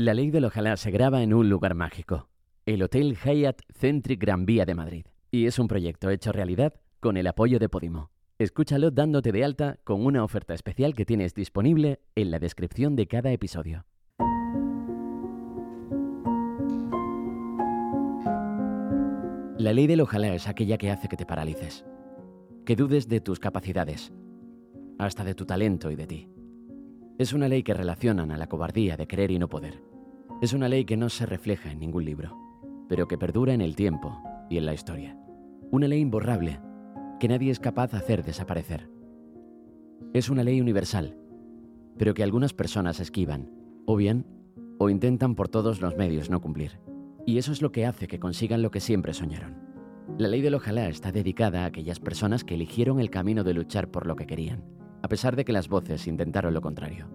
La ley del ojalá se graba en un lugar mágico, el Hotel Hyatt Centric Gran Vía de Madrid. Y es un proyecto hecho realidad con el apoyo de Podimo. Escúchalo dándote de alta con una oferta especial que tienes disponible en la descripción de cada episodio. La ley del ojalá es aquella que hace que te paralices, que dudes de tus capacidades, hasta de tu talento y de ti. Es una ley que relacionan a la cobardía de querer y no poder. Es una ley que no se refleja en ningún libro, pero que perdura en el tiempo y en la historia. Una ley imborrable que nadie es capaz de hacer desaparecer. Es una ley universal, pero que algunas personas esquivan, o bien, o intentan por todos los medios no cumplir. Y eso es lo que hace que consigan lo que siempre soñaron. La ley del ojalá está dedicada a aquellas personas que eligieron el camino de luchar por lo que querían, a pesar de que las voces intentaron lo contrario.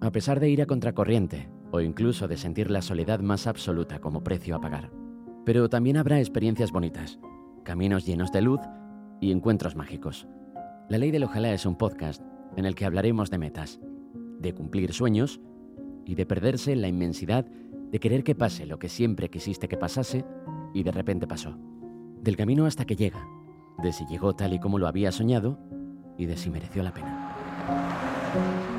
A pesar de ir a contracorriente, o incluso de sentir la soledad más absoluta como precio a pagar. Pero también habrá experiencias bonitas, caminos llenos de luz y encuentros mágicos. La Ley del Ojalá es un podcast en el que hablaremos de metas, de cumplir sueños y de perderse en la inmensidad de querer que pase lo que siempre quisiste que pasase y de repente pasó. Del camino hasta que llega, de si llegó tal y como lo había soñado y de si mereció la pena.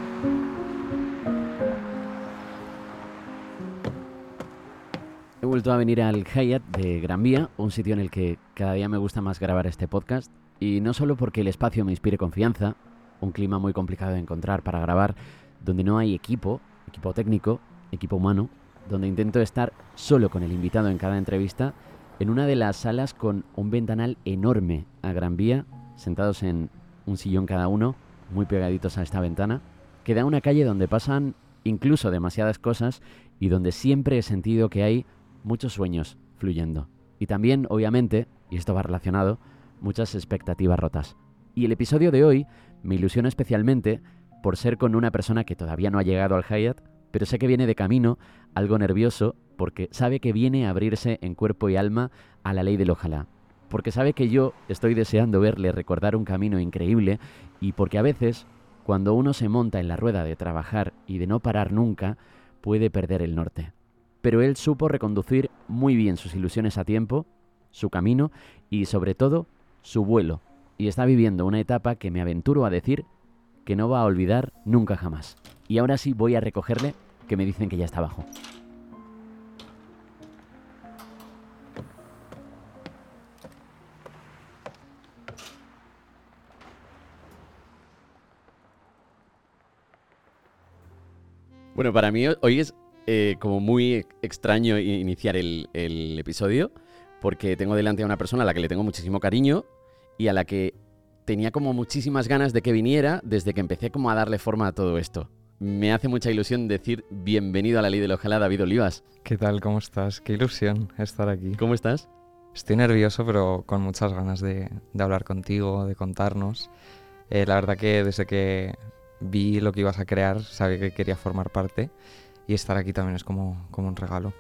Vuelto a venir al Hyatt de Gran Vía, un sitio en el que cada día me gusta más grabar este podcast. Y no solo porque el espacio me inspire confianza, un clima muy complicado de encontrar para grabar, donde no hay equipo, equipo técnico, equipo humano, donde intento estar solo con el invitado en cada entrevista, en una de las salas con un ventanal enorme a Gran Vía, sentados en un sillón cada uno, muy pegaditos a esta ventana, que da una calle donde pasan incluso demasiadas cosas y donde siempre he sentido que hay muchos sueños fluyendo. Y también, obviamente, y esto va relacionado, muchas expectativas rotas. Y el episodio de hoy me ilusiona especialmente por ser con una persona que todavía no ha llegado al Hyatt, pero sé que viene de camino, algo nervioso, porque sabe que viene a abrirse en cuerpo y alma a la ley del ojalá. Porque sabe que yo estoy deseando verle recordar un camino increíble y porque a veces, cuando uno se monta en la rueda de trabajar y de no parar nunca, puede perder el norte pero él supo reconducir muy bien sus ilusiones a tiempo, su camino y sobre todo su vuelo. Y está viviendo una etapa que me aventuro a decir que no va a olvidar nunca jamás. Y ahora sí voy a recogerle que me dicen que ya está abajo. Bueno, para mí hoy es eh, como muy extraño iniciar el, episodio porque tengo delante a una persona a la que le tengo muchísimo cariño y a la que tenía como muchísimas ganas de que viniera desde que empecé como a darle forma a todo esto. Me hace mucha ilusión decir bienvenido a la ley del ojalá, David Olivas. ¿Qué tal? ¿Cómo estás? Qué ilusión estar aquí. ¿Cómo estás? Estoy nervioso, pero con muchas ganas de, hablar contigo, de contarnos. Eh, la verdad que desde que vi lo que ibas a crear, sabía que quería formar parte y estar aquí también es como, un regalo.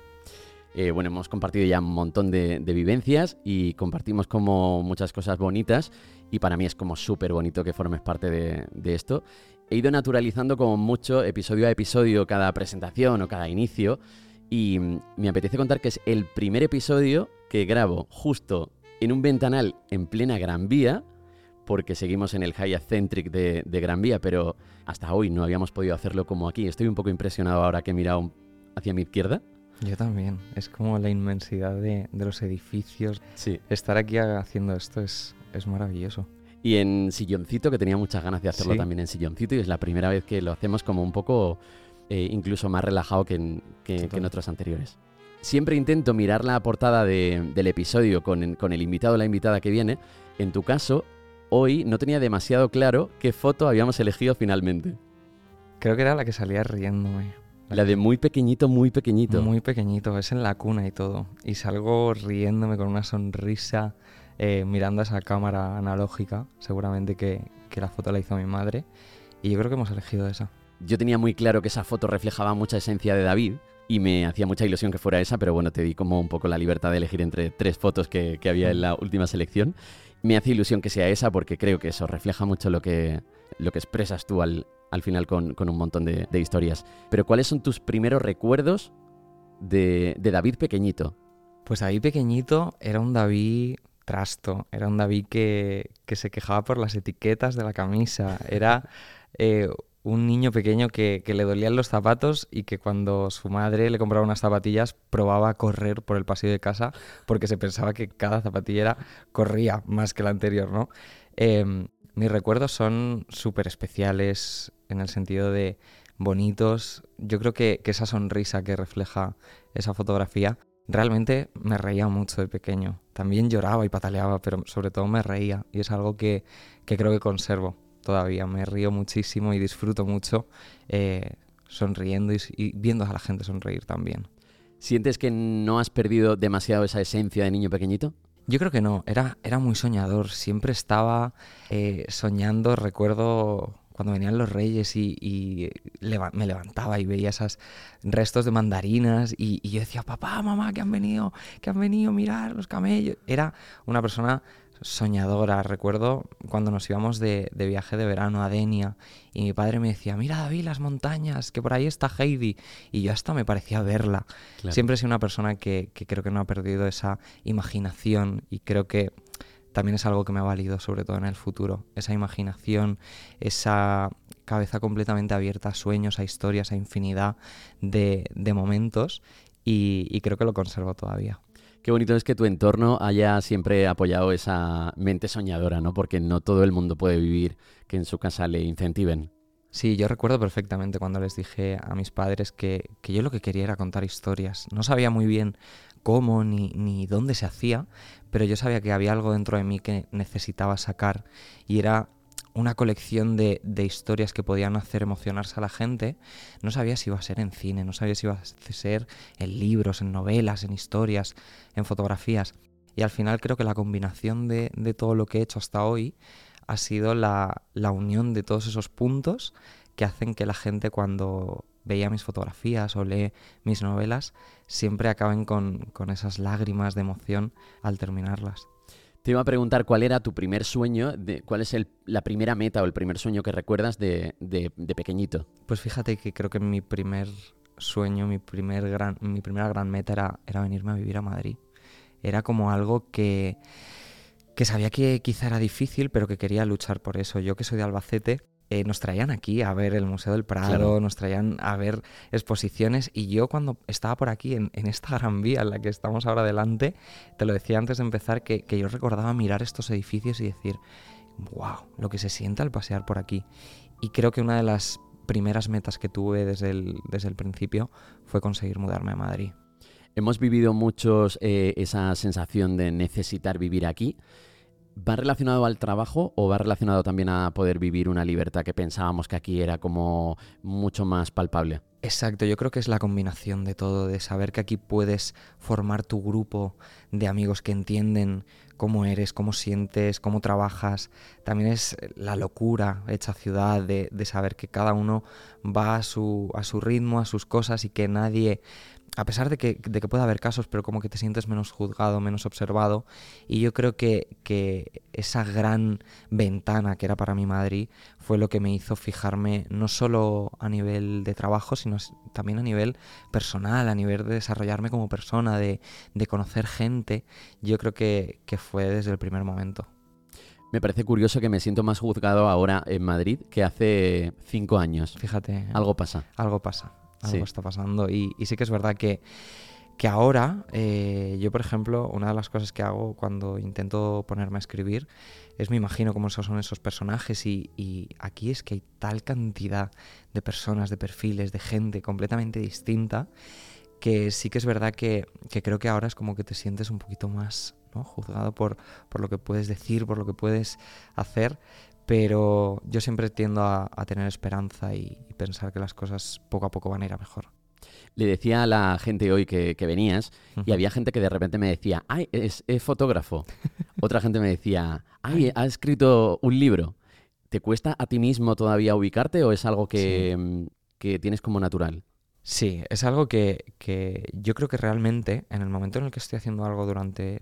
Eh, bueno, hemos compartido ya un montón de, vivencias y compartimos como muchas cosas bonitas y para mí es como súper bonito que formes parte de, de, esto. He ido naturalizando como mucho episodio a episodio cada presentación o cada inicio y me apetece contar que es el primer episodio que grabo justo en un ventanal en plena Gran Vía porque seguimos en el Hyatt Centric de, Gran Vía, pero hasta hoy no habíamos podido hacerlo como aquí. Estoy un poco impresionado ahora que he mirado hacia mi izquierda. Yo también. Es como la inmensidad de, los edificios. Sí. Estar aquí haciendo esto es, es maravilloso. Y en silloncito, que tenía muchas ganas de hacerlo también en silloncito, y es la primera vez que lo hacemos como un poco eh, incluso más relajado que en, que, en, otros anteriores. Siempre intento mirar la portada del episodio con, con el invitado o la invitada que viene. En tu caso, hoy no tenía demasiado claro qué foto habíamos elegido finalmente. Creo que era la que salía riéndome. La de muy pequeñito, muy pequeñito. Muy pequeñito, es en la cuna y todo. Y salgo riéndome con una sonrisa, eh, mirando a esa cámara analógica, seguramente que, que la foto la hizo mi madre. Y yo creo que hemos elegido esa. Yo tenía muy claro que esa foto reflejaba mucha esencia de David y me hacía mucha ilusión que fuera esa, pero bueno, te di como un poco la libertad de elegir entre tres fotos que, que había en la última selección me hace ilusión que sea esa porque creo que eso refleja mucho lo que, lo que expresas tú al, al final con, un montón de, historias. Pero ¿cuáles son tus primeros recuerdos de, David pequeñito? Pues David pequeñito era un David trasto, era un David que, se quejaba por las etiquetas de la camisa, era eh, un niño pequeño que, le dolían los zapatos y que cuando su madre le compraba unas zapatillas probaba a correr por el pasillo de casa porque se pensaba que cada zapatillera corría más que la anterior, ¿no? Em, mis recuerdos son súper especiales en el sentido de bonitos. Yo creo que, esa sonrisa que refleja esa fotografía realmente me reía mucho de pequeño. También lloraba y pataleaba, pero sobre todo me reía y es algo que creo que conservo todavía. Me río muchísimo y disfruto mucho eh, sonriendo y, viendo a la gente sonreír también. ¿Sientes que no has perdido demasiado esa esencia de niño pequeñito? Yo creo que no, era, era muy soñador, siempre estaba eh, soñando, recuerdo cuando venían los reyes y, me levantaba y veía esos restos de mandarinas y, y, yo decía, papá, mamá, que han venido, que han venido, mirar los camellos. Era una persona soñadora. Recuerdo cuando nos íbamos de, viaje de verano a Denia y mi padre me decía, mira David, las montañas, que por ahí está Heidi. Y yo hasta me parecía verla. Siempre he sido una persona que, creo que no ha perdido esa imaginación y creo que también es algo que me ha valido, sobre todo en el futuro. Esa imaginación, esa cabeza completamente abierta a sueños, a historias, a infinidad de, momentos y creo que lo conservo todavía. Qué bonito es que tu entorno haya siempre apoyado esa mente soñadora, ¿no? Porque no todo el mundo puede vivir que en su casa le incentiven. Sí, yo recuerdo perfectamente cuando les dije a mis padres que, yo lo que quería era contar historias. No sabía muy bien cómo ni, ni dónde se hacía, pero yo sabía que había algo dentro de mí que necesitaba sacar y era una colección de, historias que podían hacer emocionarse a la gente, no sabía si iba a ser en cine, no sabía si iba a ser en libros, en novelas, en historias, en fotografías. Y al final creo que la combinación de, todo lo que he hecho hasta hoy ha sido la, unión de todos esos puntos que hacen que la gente cuando veía mis fotografías o lee mis novelas siempre acaben con esas lágrimas de emoción al terminarlas. Te iba a preguntar cuál era tu primer sueño, de, cuál es la primera meta o el primer sueño que recuerdas de, pequeñito. Pues fíjate que creo que mi primer sueño, mi, primer gran, primera gran meta era, era venirme a vivir a Madrid. Era como algo que, que sabía que quizá era difícil, pero que quería luchar por eso. Yo que soy de Albacete, eh, nos traían aquí a ver el Museo del Prado, nos traían a ver exposiciones y yo cuando estaba por aquí en, esta gran vía en la que estamos ahora delante, te lo decía antes de empezar, que, yo recordaba mirar estos edificios y decir, wow, lo que se siente al pasear por aquí. Y creo que una de las primeras metas que tuve desde el, desde el principio fue conseguir mudarme a Madrid. Hemos vivido muchos eh, esa sensación de necesitar vivir aquí. ¿Va relacionado al trabajo o va relacionado también a poder vivir una libertad que pensábamos que aquí era como mucho más palpable? Exacto, yo creo que es la combinación de todo, de saber que aquí puedes formar tu grupo de amigos que entienden cómo eres, cómo sientes, cómo trabajas. También es la locura hecha ciudad de, saber que cada uno va a su, a su ritmo, a sus cosas y que nadie a pesar de que, de que pueda haber casos, pero como que te sientes menos juzgado, menos observado. Y yo creo que, esa gran ventana que era para mi Madrid fue lo que me hizo fijarme no solo a nivel de trabajo, sino también a nivel personal, a nivel de desarrollarme como persona, de, conocer gente. Yo creo que, que fue desde el primer momento. Me parece curioso que me siento más juzgado ahora en Madrid que hace cinco años. Fíjate. Algo pasa. Algo pasa algo está pasando. Y, sí que es verdad que, que ahora, eh, yo por ejemplo, una de las cosas que hago cuando intento ponerme a escribir es me imagino cómo son esos personajes y, aquí es que hay tal cantidad de personas, de perfiles, de gente completamente distinta que sí que es verdad que, creo que ahora es como que te sientes un poquito más ¿no? juzgado por, por lo que puedes decir, por lo que puedes hacer, pero yo siempre tiendo a, tener esperanza y, pensar que las cosas poco a poco van a ir a mejor. Le decía a la gente hoy que, venías y había gente que de repente me decía, ay, es, fotógrafo. Otra gente me decía, ay, ha escrito un libro. ¿Te cuesta a ti mismo todavía ubicarte o es algo que, mm, tienes como natural? Sí, es algo que, que yo creo que realmente en el momento en el que estoy haciendo algo durante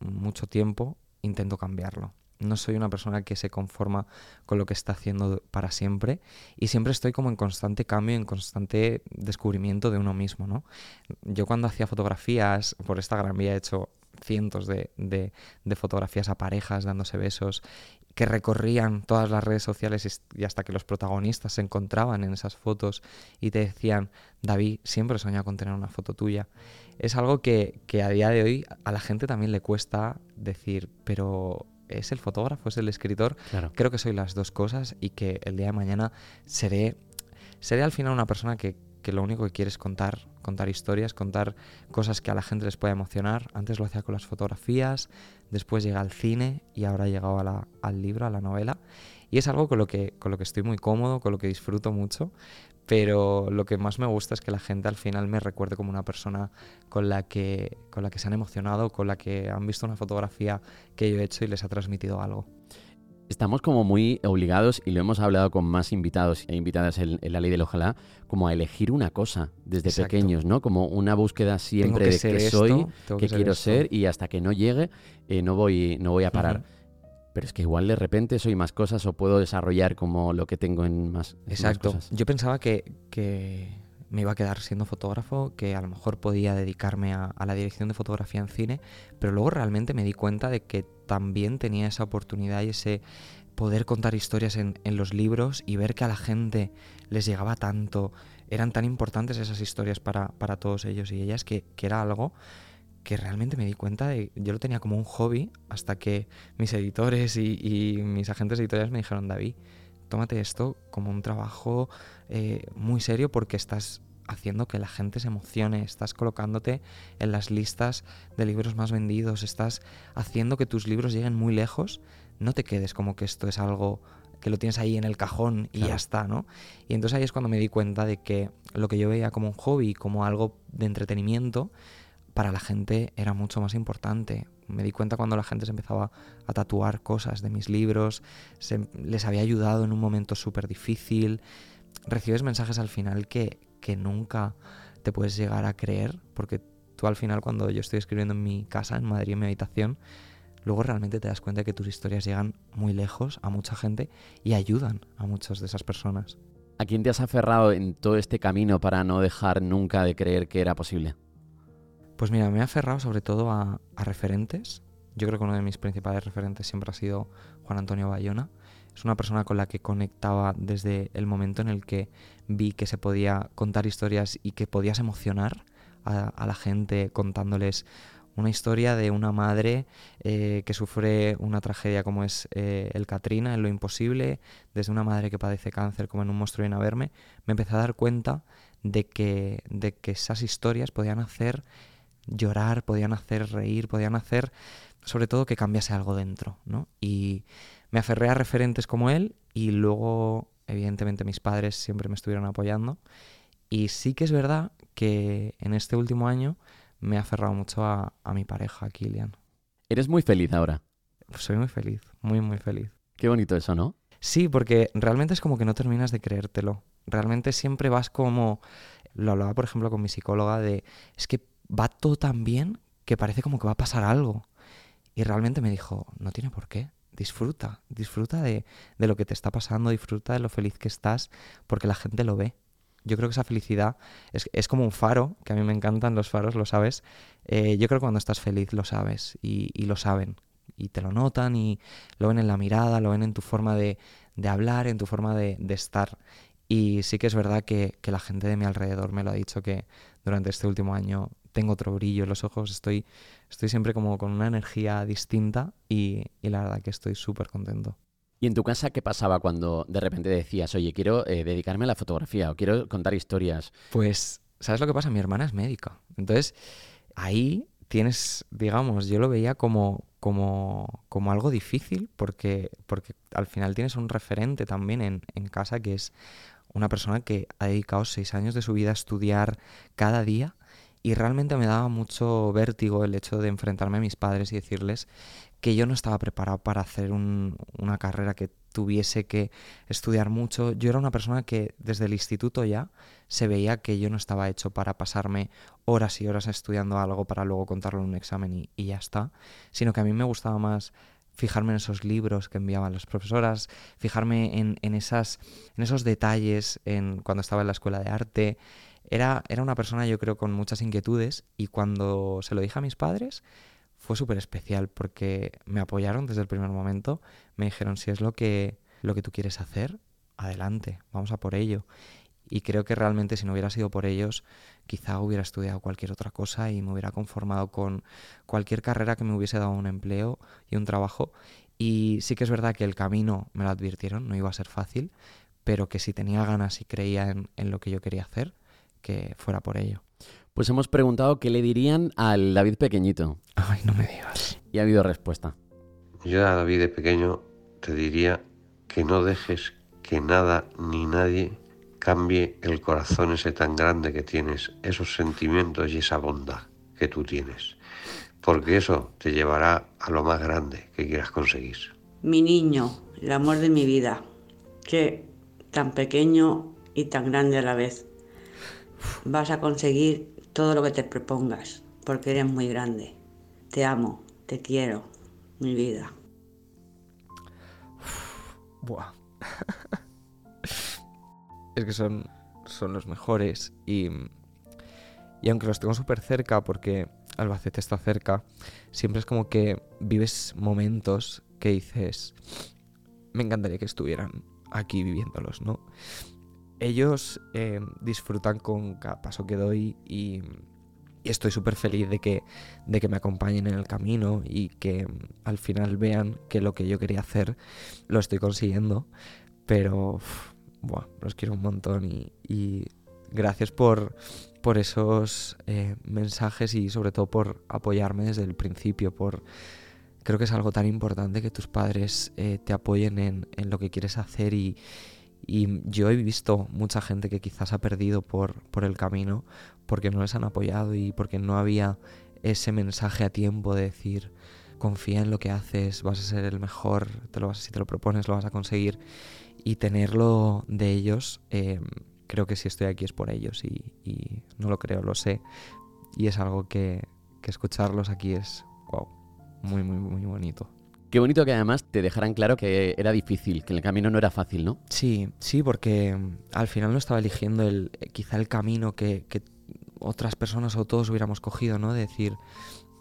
mucho tiempo, intento cambiarlo no soy una persona que se conforma con lo que está haciendo para siempre y siempre estoy como en constante cambio, en constante descubrimiento de uno mismo, ¿no? Yo cuando hacía fotografías, por vía he hecho cientos de, de, fotografías a parejas dándose besos que recorrían todas las redes sociales y hasta que los protagonistas se encontraban en esas fotos y te decían, David, siempre he soñado con tener una foto tuya. Es algo que, que a día de hoy a la gente también le cuesta decir, pero ¿es el fotógrafo, es el escritor? Creo que soy las dos cosas y que el día de mañana seré, seré al final una persona que, que lo único que quiere es contar, contar historias, contar cosas que a la gente les pueda emocionar. Antes lo hacía con las fotografías, después llega al cine y ahora ha llegado al libro, a la novela. Y es algo con lo, que, con lo que estoy muy cómodo, con lo que disfruto mucho, pero lo que más me gusta es que la gente al final me recuerde como una persona con la que, con la que se han emocionado, con la que han visto una fotografía que yo he hecho y les ha transmitido algo. Estamos como muy obligados, y lo hemos hablado con más invitados e invitadas en, la ley del ojalá, como a elegir una cosa desde pequeños, ¿no? Como una búsqueda siempre de qué soy, qué quiero ser, y hasta que no llegue eh, no, voy, no voy a parar. Pero es que igual de repente soy más cosas o puedo desarrollar como lo que tengo en más, Exacto. cosas. Yo pensaba que, que, me iba a quedar siendo fotógrafo, que a lo mejor podía dedicarme a, a la dirección de fotografía en cine, pero luego realmente me di cuenta de que también tenía esa oportunidad y ese poder contar historias en, los libros y ver que a la gente les llegaba tanto, eran tan importantes esas historias para, todos ellos y ellas, que, era algo que realmente me di cuenta de, yo lo tenía como un hobby hasta que mis editores y, mis agentes editoriales me dijeron, David, tómate esto como un trabajo eh, muy serio porque estás haciendo que la gente se emocione, estás colocándote en las listas de libros más vendidos, estás haciendo que tus libros lleguen muy lejos, no te quedes como que esto es algo que lo tienes ahí en el cajón y ya está, ¿no? Y entonces ahí es cuando me di cuenta de que lo que yo veía como un hobby, como algo de entretenimiento, para la gente era mucho más importante. Me di cuenta cuando la gente se empezaba a tatuar cosas de mis libros, les había ayudado en un momento súper difícil. Recibes mensajes al final que, que nunca te puedes llegar a creer, porque tú al final cuando yo estoy escribiendo en mi casa, en Madrid, en mi habitación, luego realmente te das cuenta que tus historias llegan muy lejos a mucha gente y ayudan a muchas de esas personas. ¿A quién te has aferrado en todo este camino para no dejar nunca de creer que era posible? Pues mira, me he aferrado sobre todo a, referentes. Yo creo que uno de mis principales referentes siempre ha sido Juan Antonio Bayona. Es una persona con la que conectaba desde el momento en el que vi que se podía contar historias y que podías emocionar a, la gente contándoles una historia de una madre eh, que sufre una tragedia como es eh, el Katrina, en lo imposible, desde una madre que padece cáncer como en un monstruo viene a verme, me empecé a dar cuenta de que, de que esas historias podían hacer llorar, podían hacer reír, podían hacer sobre todo que cambiase algo dentro, ¿no? Y me aferré a referentes como él y luego, evidentemente, mis padres siempre me estuvieron apoyando. Y sí que es verdad que en este último año me he aferrado mucho a, mi pareja, Kilian. ¿Eres muy feliz ahora? Soy muy feliz, muy, muy feliz. Qué bonito eso, ¿no? Sí, porque realmente es como que no terminas de creértelo. Realmente siempre vas como... Lo hablaba, por ejemplo, con mi psicóloga de... Es que va todo tan bien que parece como que va a pasar algo. Y realmente me dijo, no tiene por qué disfruta, disfruta de, lo que te está pasando, disfruta de lo feliz que estás, porque la gente lo ve. Yo creo que esa felicidad es, como un faro, que a mí me encantan los faros, lo sabes. Eh, yo creo que cuando estás feliz lo sabes y, lo saben. Y te lo notan y lo ven en la mirada, lo ven en tu forma de, hablar, en tu forma de, estar. Y sí que es verdad que, que, la gente de mi alrededor me lo ha dicho que durante este último año tengo otro brillo en los ojos, estoy, estoy siempre como con una energía distinta y, la verdad que estoy súper contento. ¿Y en tu casa qué pasaba cuando de repente decías, oye, quiero eh, dedicarme a la fotografía o quiero contar historias? Pues, ¿sabes lo que pasa? Mi hermana es médica. Entonces, ahí tienes, digamos, yo lo veía como, como, como algo difícil porque, porque al final tienes un referente también en, en casa que es una persona que ha dedicado seis años de su vida a estudiar cada día y realmente me daba mucho vértigo el hecho de enfrentarme a mis padres y decirles que yo no estaba preparado para hacer una carrera que tuviese que estudiar mucho. Yo era una persona que desde el instituto ya se veía que yo no estaba hecho para pasarme horas y horas estudiando algo para luego contarlo en un examen y, ya está, sino que a mí me gustaba más fijarme en esos libros que enviaban las profesoras, fijarme en, en esos detalles en, cuando estaba en la escuela de arte. Era, era una persona, yo creo, con muchas inquietudes y cuando se lo dije a mis padres fue súper especial porque me apoyaron desde el primer momento. Me dijeron, si es lo que, lo que tú quieres hacer, adelante, vamos a por ello. Y creo que realmente si no hubiera sido por ellos, quizá hubiera estudiado cualquier otra cosa y me hubiera conformado con cualquier carrera que me hubiese dado un empleo y un trabajo. Y sí que es verdad que el camino me lo advirtieron, no iba a ser fácil, pero que si tenía ganas y creía en, en lo que yo quería hacer, que fuera por ello. Pues hemos preguntado qué le dirían al David pequeñito. Ay, no me digas. Y ha habido respuesta. Yo a David de pequeño te diría que no dejes que nada ni nadie cambie el corazón ese tan grande que tienes, esos sentimientos y esa bondad que tú tienes. Porque eso te llevará a lo más grande que quieras conseguir. Mi niño, el amor de mi vida, que tan pequeño y tan grande a la vez. Vas a conseguir todo lo que te propongas, porque eres muy grande. Te amo, te quiero, mi vida. Buah. es que son, son los mejores y, y aunque los tengo súper cerca porque Albacete está cerca, siempre es como que vives momentos que dices, me encantaría que estuvieran aquí viviéndolos, ¿no? Ellos eh, disfrutan con cada paso que doy y, estoy súper feliz de que, de que me acompañen en el camino y que al final vean que lo que yo quería hacer lo estoy consiguiendo. Pero uf, los quiero un montón y, y gracias por, por esos eh, mensajes y sobre todo por apoyarme desde el principio, por... Creo que es algo tan importante que tus padres eh, te apoyen en, en, lo que quieres hacer y, y, yo he visto mucha gente que quizás ha perdido por, por el camino porque no les han apoyado y porque no había ese mensaje a tiempo de decir confía en lo que haces, vas a ser el mejor, te lo vas, si te lo propones lo vas a conseguir y tenerlo de ellos, eh, creo que si estoy aquí es por ellos y, y, no lo creo, lo sé. Y es algo que, que escucharlos aquí es, wow, muy, muy, muy bonito. Qué bonito que además te dejaran claro que era difícil, que el camino no era fácil, ¿no? Sí, sí, porque mm, al final no estaba eligiendo el, quizá el camino que, otras personas o todos hubiéramos cogido, ¿no? De decir,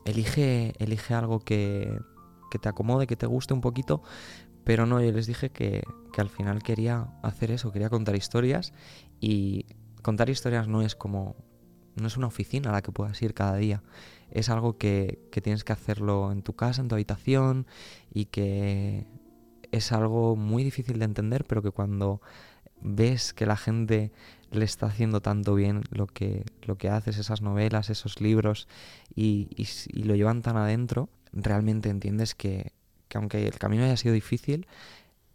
elige, elige algo que, que te acomode, que te guste un poquito, pero no, yo les dije que, que, al final quería hacer eso, quería contar historias y contar historias no es como, no es una oficina a la que puedas ir cada día, es algo que, que tienes que hacerlo en tu casa, en tu habitación y que es algo muy difícil de entender, pero que cuando ves que la gente le está haciendo tanto bien lo que, lo que haces, esas novelas, esos libros, y, lo llevan tan adentro, realmente entiendes que, que, aunque el camino haya sido difícil,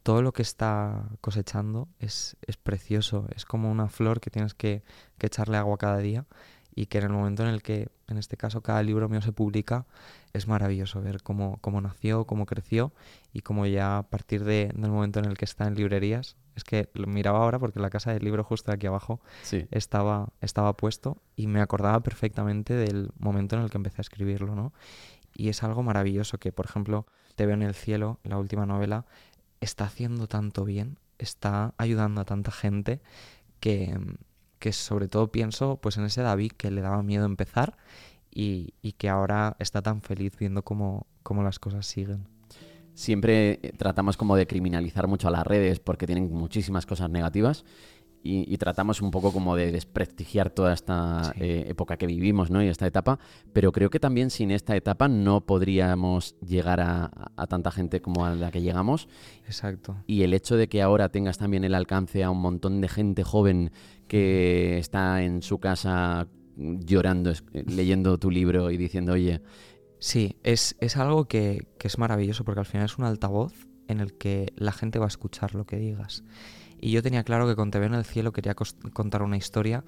todo lo que está cosechando es, es precioso, es como una flor que tienes que, que, echarle agua cada día y que en el momento en el que, en este caso, cada libro mío se publica, es maravilloso ver cómo, cómo nació, cómo creció y cómo ya a partir de, del momento en el que está en librerías, es que lo miraba ahora porque la casa del libro justo aquí abajo sí. estaba, estaba puesto y me acordaba perfectamente del momento en el que empecé a escribirlo, ¿no? Y es algo maravilloso que, por ejemplo, Te veo en el cielo, la última novela, está haciendo tanto bien, está ayudando a tanta gente que, que sobre todo pienso pues en ese David que le daba miedo empezar y, y que ahora está tan feliz viendo cómo, cómo las cosas siguen. Siempre tratamos como de criminalizar mucho a las redes porque tienen muchísimas cosas negativas y, y tratamos un poco como de desprestigiar toda esta sí. eh, época que vivimos ¿no? y esta etapa, pero creo que también sin esta etapa no podríamos llegar a, a, tanta gente como a la que llegamos. Exacto. Y el hecho de que ahora tengas también el alcance a un montón de gente joven que está en su casa llorando, leyendo tu libro y diciendo, oye, Sí, es, es algo que, que, es maravilloso porque al final es un altavoz en el que la gente va a escuchar lo que digas. Y yo tenía claro que con TV en el cielo quería contar una historia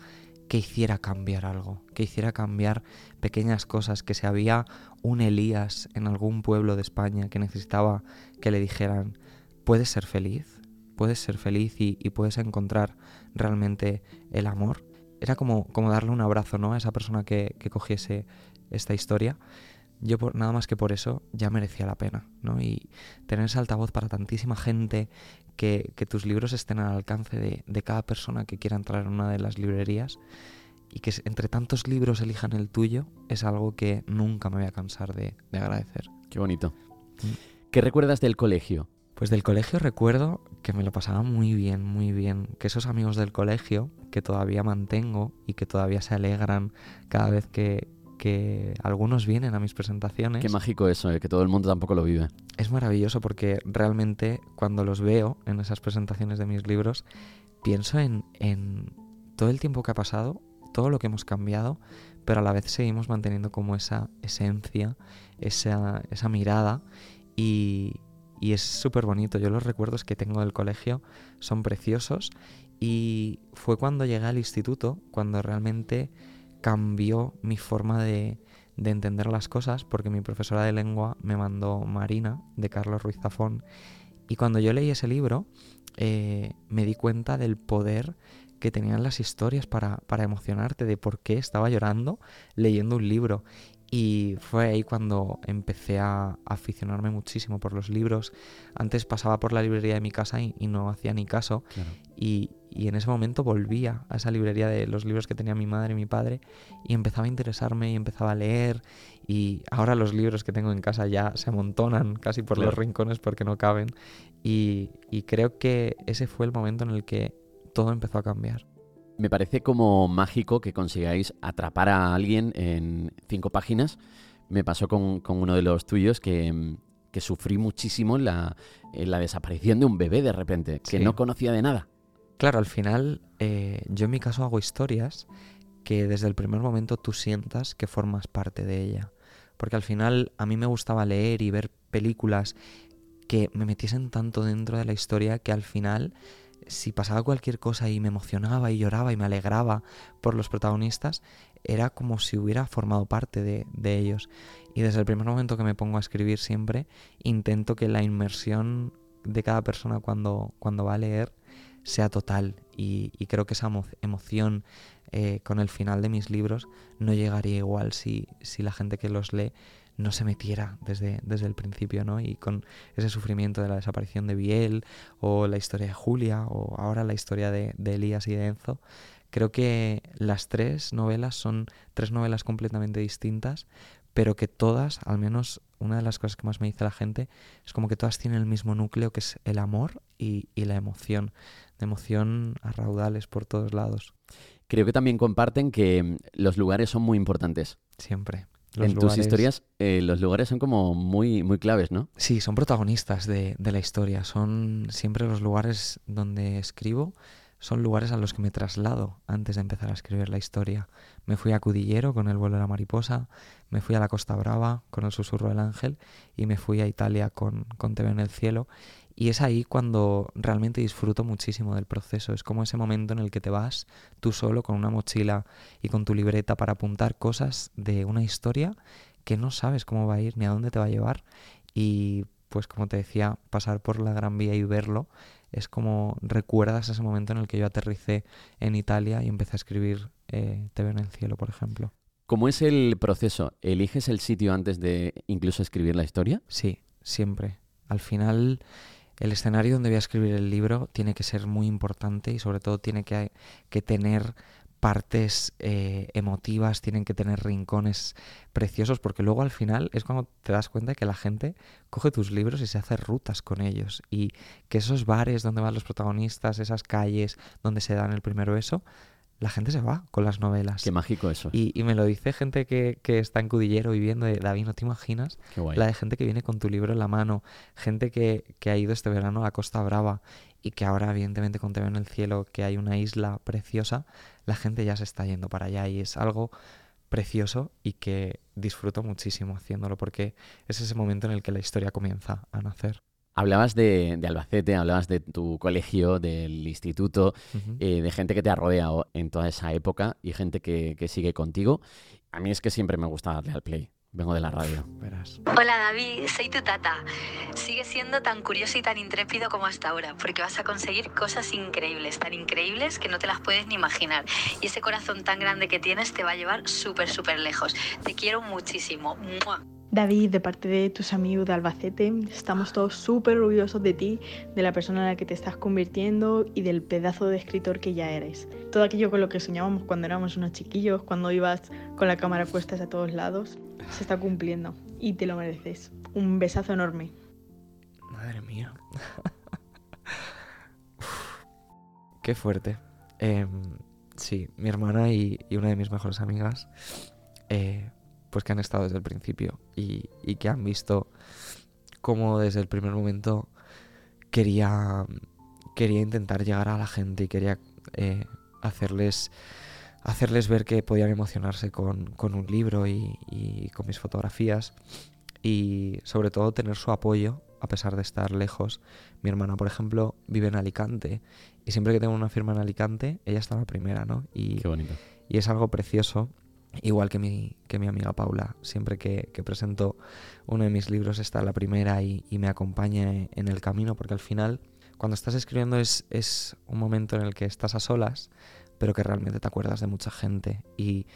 que hiciera cambiar algo, que hiciera cambiar pequeñas cosas, que si había un Elías en algún pueblo de España que necesitaba que le dijeran, puedes ser feliz, puedes ser feliz y, y puedes encontrar realmente el amor. Era como, como darle un abrazo ¿no? a esa persona que, que cogiese esta historia yo por, nada más que por eso ya merecía la pena, ¿no? Y tener ese altavoz para tantísima gente, que, que tus libros estén al alcance de, de, cada persona que quiera entrar en una de las librerías y que entre tantos libros elijan el tuyo, es algo que nunca me voy a cansar de, de agradecer. Qué bonito. Mm. ¿Qué recuerdas del colegio? Pues del colegio recuerdo que me lo pasaba muy bien, muy bien. Que esos amigos del colegio, que todavía mantengo y que todavía se alegran cada vez que, que algunos vienen a mis presentaciones. Qué mágico eso, eh, que todo el mundo tampoco lo vive. Es maravilloso porque realmente cuando los veo en esas presentaciones de mis libros, pienso en, en todo el tiempo que ha pasado, todo lo que hemos cambiado, pero a la vez seguimos manteniendo como esa esencia, esa, esa mirada y, y es súper bonito. Yo los recuerdos que tengo del colegio son preciosos y fue cuando llegué al instituto, cuando realmente cambió mi forma de, de entender las cosas, porque mi profesora de lengua me mandó Marina, de Carlos Ruiz Zafón, y cuando yo leí ese libro eh, me di cuenta del poder que tenían las historias para, para emocionarte, de por qué estaba llorando leyendo un libro. Y fue ahí cuando empecé a aficionarme muchísimo por los libros. Antes pasaba por la librería de mi casa y, y no hacía ni caso. Claro. Y, y, en ese momento volvía a esa librería de los libros que tenía mi madre y mi padre y empezaba a interesarme y empezaba a leer. Y ahora los libros que tengo en casa ya se amontonan casi por Claro. los rincones porque no caben. Y, y creo que ese fue el momento en el que todo empezó a cambiar. Me parece como mágico que consigáis atrapar a alguien en cinco páginas. Me pasó con, con uno de los tuyos que, que sufrí muchísimo la, en la desaparición de un bebé de repente, que Sí. no conocía de nada. Claro, al final eh, yo en mi caso hago historias que desde el primer momento tú sientas que formas parte de ella. Porque al final a mí me gustaba leer y ver películas que me metiesen tanto dentro de la historia que al final si pasaba cualquier cosa y me emocionaba y lloraba y me alegraba por los protagonistas, era como si hubiera formado parte de, ellos. Y desde el primer momento que me pongo a escribir siempre, intento que la inmersión de cada persona cuando, cuando va a leer sea total. Y, creo que esa emo- emoción eh, con el final de mis libros no llegaría igual si, si la gente que los lee no se metiera desde, desde el principio, ¿no? Y con ese sufrimiento de la desaparición de Biel, o la historia de Julia, o ahora la historia de, de Elías y de Enzo, creo que las tres novelas son tres novelas completamente distintas, pero que todas, al menos una de las cosas que más me dice la gente, es como que todas tienen el mismo núcleo, que es el amor y, y la emoción, de emoción a raudales por todos lados, Creo que también comparten que mm, los lugares son muy importantes. siempre. Los en tus historias, eh, los lugares son como muy, muy claves, ¿no? Sí, son protagonistas de, de la historia. Son siempre los lugares donde escribo, son lugares a los que me traslado antes de empezar a escribir la historia. Me fui a Cudillero con el vuelo de la mariposa, me fui a la Costa Brava con el susurro del ángel y me fui a Italia con, con Te en el cielo. Y es ahí cuando realmente disfruto muchísimo del proceso. Es como ese momento en el que te vas tú solo con una mochila y con tu libreta para apuntar cosas de una historia que no sabes cómo va a ir ni a dónde te va a llevar y pues como te decía, pasar por la Gran Vía y verlo es como recuerdas ese momento en el que yo aterricé en Italia y empecé a escribir eh, Te veo en el cielo, por ejemplo. ¿Cómo es el proceso? ¿Eliges el sitio antes de incluso escribir la historia? Sí, siempre. Al final, el escenario donde voy a escribir el libro tiene que ser muy importante y sobre todo tiene que, que tener partes eh, emotivas, tienen que tener rincones preciosos, porque luego al final es cuando te das cuenta que la gente coge tus libros y se hace rutas con ellos. Y que esos bares donde van los protagonistas, esas calles donde se dan el primer beso, la gente se va con las novelas. Qué mágico eso. Y, y me lo dice gente que, que está en Cudillero viviendo de David, no te imaginas Qué guay. la de gente que viene con tu libro en la mano, gente que, que ha ido este verano a la Costa Brava y que ahora evidentemente con Te veo en el cielo, que hay una isla preciosa, la gente ya se está yendo para allá y es algo precioso y que disfruto muchísimo haciéndolo porque es ese momento en el que la historia comienza a nacer. Hablabas de, de Albacete, hablabas de tu colegio, del instituto, eh, de gente que te ha rodeado en toda esa época y gente que, que sigue contigo. A mí es que siempre me gusta darle al play. Vengo de la radio. Verás. Hola David, soy tu tata. Sigue siendo tan curioso y tan intrépido como hasta ahora, porque vas a conseguir cosas increíbles, tan increíbles que no te las puedes ni imaginar. Y ese corazón tan grande que tienes te va a llevar súper, súper lejos. Te quiero muchísimo. ¡Mua! David, de parte de tus amigos de Albacete, estamos todos súper orgullosos de ti, de la persona en la que te estás convirtiendo y del pedazo de escritor que ya eres. Todo aquello con lo que soñábamos cuando éramos unos chiquillos, cuando ibas con la cámara puesta a todos lados, se está cumpliendo y te lo mereces. Un besazo enorme. Madre mía. Qué fuerte. Em, sí, mi hermana y, una de mis mejores amigas, eh, pues que han estado desde el principio y, que han visto cómo desde el primer momento quería, quería intentar llegar a la gente y quería eh, hacerles, hacerles ver que podían emocionarse con, un libro y, y con mis fotografías y sobre todo tener su apoyo a pesar de estar lejos. Mi hermana, por ejemplo, vive en Alicante y siempre que tengo una firma en Alicante, ella está la primera, ¿no? Y, Qué bonito. Y es algo precioso, igual que mi, que mi amiga Paula. Siempre que, que presento uno de mis libros está la primera y, me acompaña en el camino, porque al final, cuando estás escribiendo es, es un momento en el que estás a solas, pero que realmente te acuerdas de mucha gente. Y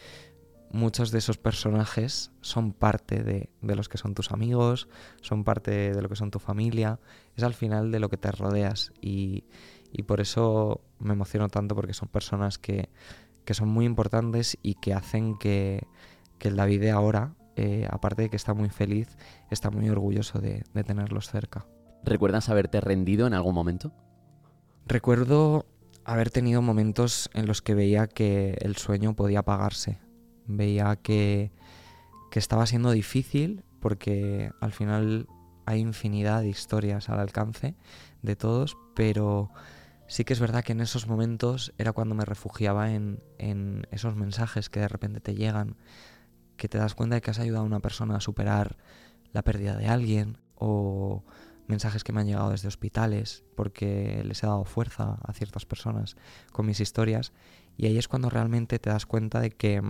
muchos de esos personajes son parte de, los que son tus amigos, son parte de lo que son tu familia, es al final de lo que te rodeas y, por eso me emociono tanto porque son personas que, son muy importantes y que hacen que, el David de ahora, eh, aparte de que está muy feliz, está muy orgulloso de, de tenerlos cerca. ¿Recuerdas haberte rendido en algún momento? Recuerdo haber tenido momentos en los que veía que el sueño podía apagarse veía que, estaba siendo difícil porque al final hay infinidad de historias al alcance de todos, pero sí que es verdad que en esos momentos era cuando me refugiaba en, en, esos mensajes que de repente te llegan, que te das cuenta de que has ayudado a una persona a superar la pérdida de alguien, o mensajes que me han llegado desde hospitales porque les he dado fuerza a ciertas personas con mis historias, y ahí es cuando realmente te das cuenta de que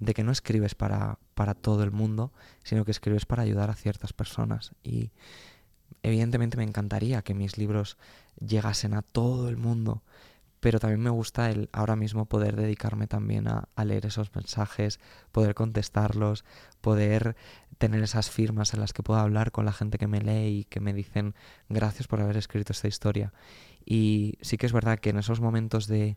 de que no escribes para, para todo el mundo, sino que escribes para ayudar a ciertas personas. Y evidentemente me encantaría que mis libros llegasen a todo el mundo, pero también me gusta el ahora mismo poder dedicarme también a, leer esos mensajes, poder contestarlos, poder tener esas firmas en las que puedo hablar con la gente que me lee y que me dicen gracias por haber escrito esta historia. Y sí que es verdad que en esos momentos de,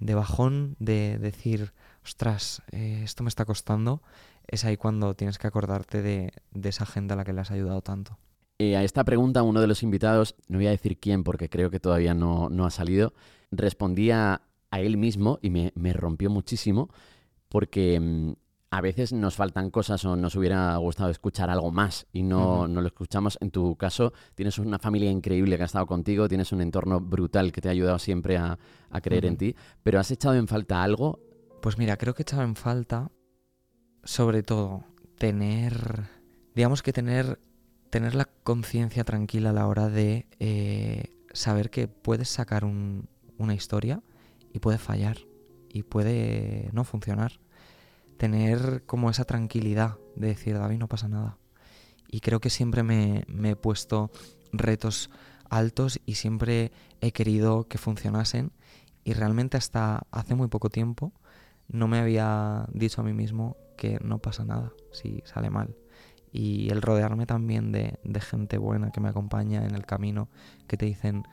de bajón, de decir, ostras, eh, esto me está costando, es ahí cuando tienes que acordarte de, esa gente a la que le has ayudado tanto. Eh, a esta pregunta, uno de los invitados, no voy a decir quién porque creo que todavía no, ha salido, respondía a él mismo y me, rompió muchísimo porque mm, a veces nos faltan cosas o nos hubiera gustado escuchar algo más y no, no, lo escuchamos. En tu caso, tienes una familia increíble que ha estado contigo, tienes un entorno brutal que te ha ayudado siempre a, creer en ti, pero ¿has echado en falta algo pues mira, creo que echaba en falta, sobre todo, tener, digamos que tener, tener la conciencia tranquila a la hora de eh, saber que puedes sacar una historia y puede fallar y puede no funcionar. Tener como esa tranquilidad de decir, David, no pasa nada. Y creo que siempre me, me he puesto retos altos y siempre he querido que funcionasen. Y realmente hasta hace muy poco tiempo no me había dicho a mí mismo que no pasa nada si sale mal. Y el rodearme también de, gente buena que me acompaña en el camino, que te dicen,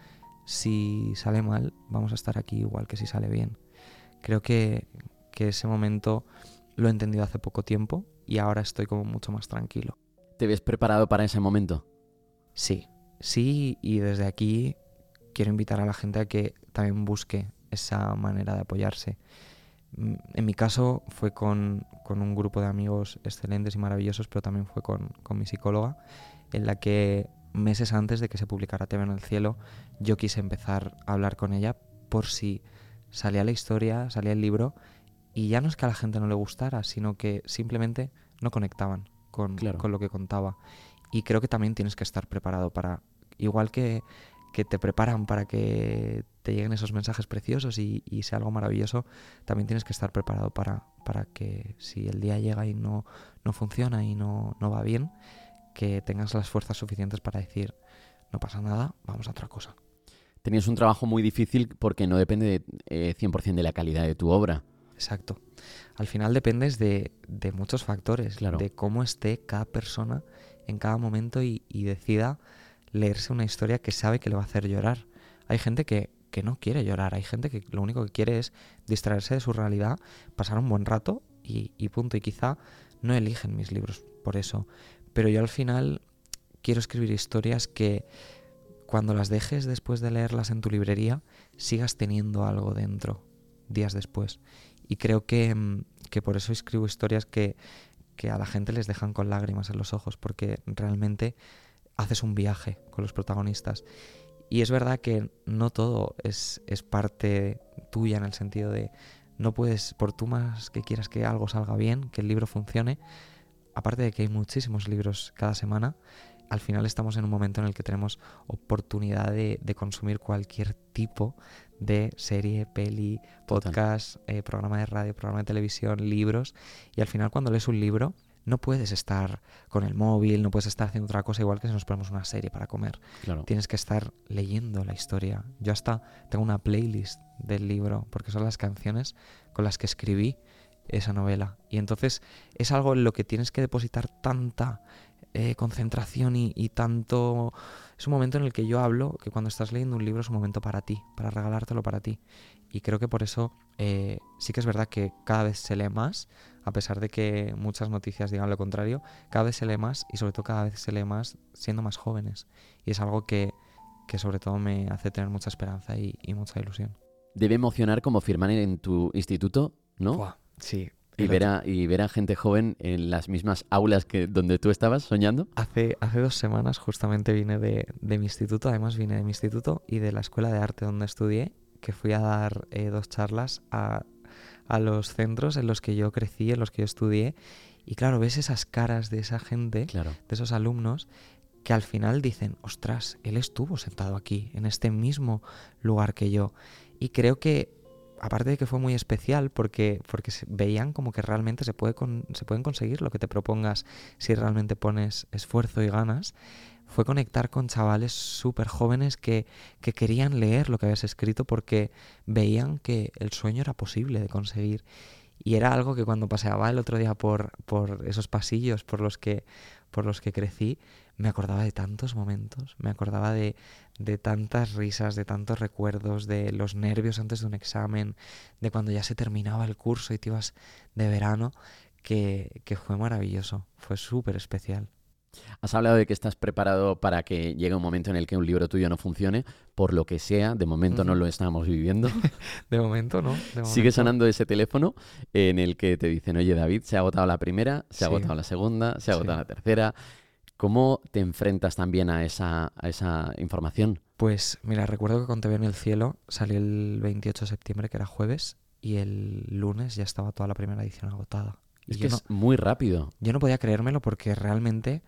si sale mal, vamos a estar aquí igual que si sale bien. Creo que, que ese momento lo he entendido hace poco tiempo y ahora estoy como mucho más tranquilo. ¿Te ves preparado para ese momento? Sí, sí, y desde aquí quiero invitar a la gente a que también busque esa manera de apoyarse. En mi caso fue con, un grupo de amigos excelentes y maravillosos, pero también fue con, mi psicóloga, en la que meses antes de que se publicara TV en el cielo, yo quise empezar a hablar con ella por si salía la historia, salía el libro, y ya no es que a la gente no le gustara, sino que simplemente no conectaban con, con lo que contaba. Y creo que también tienes que estar preparado para, igual que que te preparan para que te lleguen esos mensajes preciosos y, sea algo maravilloso, también tienes que estar preparado para, para que si el día llega y no, no funciona y no, no va bien, que tengas las fuerzas suficientes para decir, no pasa nada, vamos a otra cosa. Tenías un trabajo muy difícil porque no depende de, 100% eh, de la calidad de tu obra. exacto. Al final dependes de, de muchos factores, Claro. de cómo esté cada persona en cada momento y, y decida leerse una historia que sabe que le va a hacer llorar. Hay gente que, que no quiere llorar, hay gente que lo único que quiere es distraerse de su realidad, pasar un buen rato y, punto. Y quizá no eligen mis libros por eso. Pero yo al final quiero escribir historias que cuando las dejes después de leerlas en tu librería, sigas teniendo algo dentro días después. Y creo que, mm, que por eso escribo historias que, que a la gente les dejan con lágrimas en los ojos, porque realmente haces un viaje con los protagonistas. Y es verdad que no todo es, es parte tuya en el sentido de no puedes, por tú más que quieras que algo salga bien, que el libro funcione, aparte de que hay muchísimos libros cada semana, al final estamos en un momento en el que tenemos oportunidad de, de consumir cualquier tipo de serie, peli, podcast, eh, programa de radio, programa de televisión, libros. Y al final cuando lees un libro no puedes estar con el móvil, no puedes estar haciendo otra cosa igual que si nos ponemos una serie para comer. Claro. Tienes que estar leyendo la historia. Yo hasta tengo una playlist del libro porque son las canciones con las que escribí esa novela. Y entonces es algo en lo que tienes que depositar tanta eh, concentración y, y tanto... Es un momento en el que yo hablo que cuando estás leyendo un libro es un momento para ti, para regalártelo para ti. Y creo que por eso eh, sí que es verdad que cada vez se lee más, a pesar de que muchas noticias digan lo contrario, cada vez se lee más y sobre todo cada vez se lee más siendo más jóvenes. Y es algo que, que sobre todo me hace tener mucha esperanza y, y mucha ilusión. Debe emocionar como firmar en tu instituto, ¿no? Buah, sí. Y ver, a, y ver a gente joven en las mismas aulas que donde tú estabas soñando. Hace, hace dos semanas justamente vine de, de mi instituto, además vine de mi instituto y de la escuela de arte donde estudié, que fui a dar eh, dos charlas a, a los centros en los que yo crecí, en los que yo estudié. Y claro, ves esas caras de esa gente, Claro. de esos alumnos, que al final dicen, ostras, él estuvo sentado aquí, en este mismo lugar que yo. Y creo que, aparte de que fue muy especial, porque, porque veían como que realmente se, puede con- se pueden conseguir lo que te propongas si realmente pones esfuerzo y ganas, fue conectar con chavales súper jóvenes que, que querían leer lo que habías escrito porque veían que el sueño era posible de conseguir. Y era algo que cuando paseaba el otro día por, por esos pasillos por los que, por los que crecí, me acordaba de tantos momentos, me acordaba de, de tantas risas, de tantos recuerdos, de los nervios antes de un examen, de cuando ya se terminaba el curso y te ibas de verano, que, que fue maravilloso, fue súper especial. Has hablado de que estás preparado para que llegue un momento en el que un libro tuyo no funcione, por lo que sea, de momento no lo estamos viviendo. De momento, ¿no? De Sigue momento- sonando ese teléfono en el que te dicen, oye David, se ha agotado la primera, se ha Sí. agotado la segunda, se ha Sí. agotado la tercera. ¿Cómo te enfrentas también a esa, a esa información? Pues mira, recuerdo que con Te veo en el cielo salió el 28 de septiembre, que era jueves, y el lunes ya estaba toda la primera edición agotada. Es que no- es muy rápido. Yo no podía creérmelo porque realmente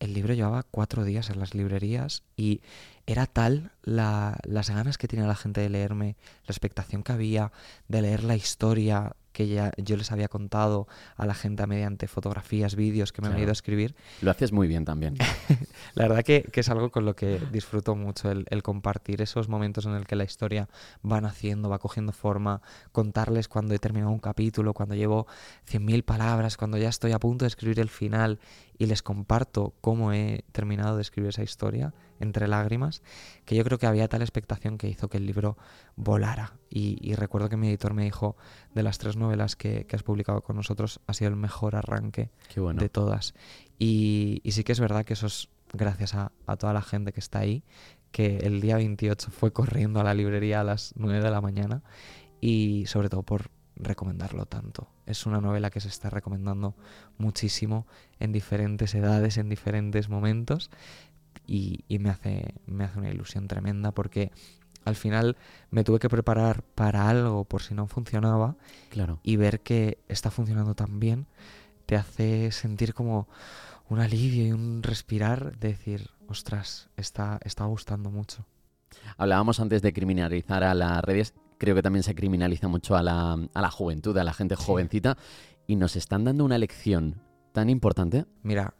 el libro llevaba cuatro días en las librerías y era tal la- las ganas que tenía la gente de leerme, la expectación que había de leer la historia que ya yo les había contado a la gente mediante fotografías, vídeos que me han ido a escribir. Lo haces muy bien también. La verdad que, que es algo con lo que disfruto mucho, el, el compartir esos momentos en el que la historia va naciendo, va cogiendo forma, contarles cuando he terminado un capítulo, cuando llevo 100.000 palabras, cuando ya estoy a punto de escribir el final y les comparto cómo he terminado de escribir esa historia entre lágrimas, que yo creo que había tal expectación que hizo que el libro volara. Y, y recuerdo que mi editor me dijo, de las tres novelas que, que has publicado con nosotros, ha sido el mejor arranque bueno. de todas. Y, y sí que es verdad que eso es gracias a, a toda la gente que está ahí, que el día 28 fue corriendo a la librería a las 9 de la mañana y sobre todo por recomendarlo tanto. Es una novela que se está recomendando muchísimo en diferentes edades, en diferentes momentos y, y me, hace, me hace una ilusión tremenda porque al final me tuve que preparar para algo por si no funcionaba Claro. y ver que está funcionando tan bien te hace sentir como un alivio y un respirar de decir, ostras, está, está gustando mucho. Hablábamos antes de criminalizar a las redes. Creo que también se criminaliza mucho a la, a la juventud, a la gente Sí. jovencita. Y nos están dando una lección tan importante. Mira,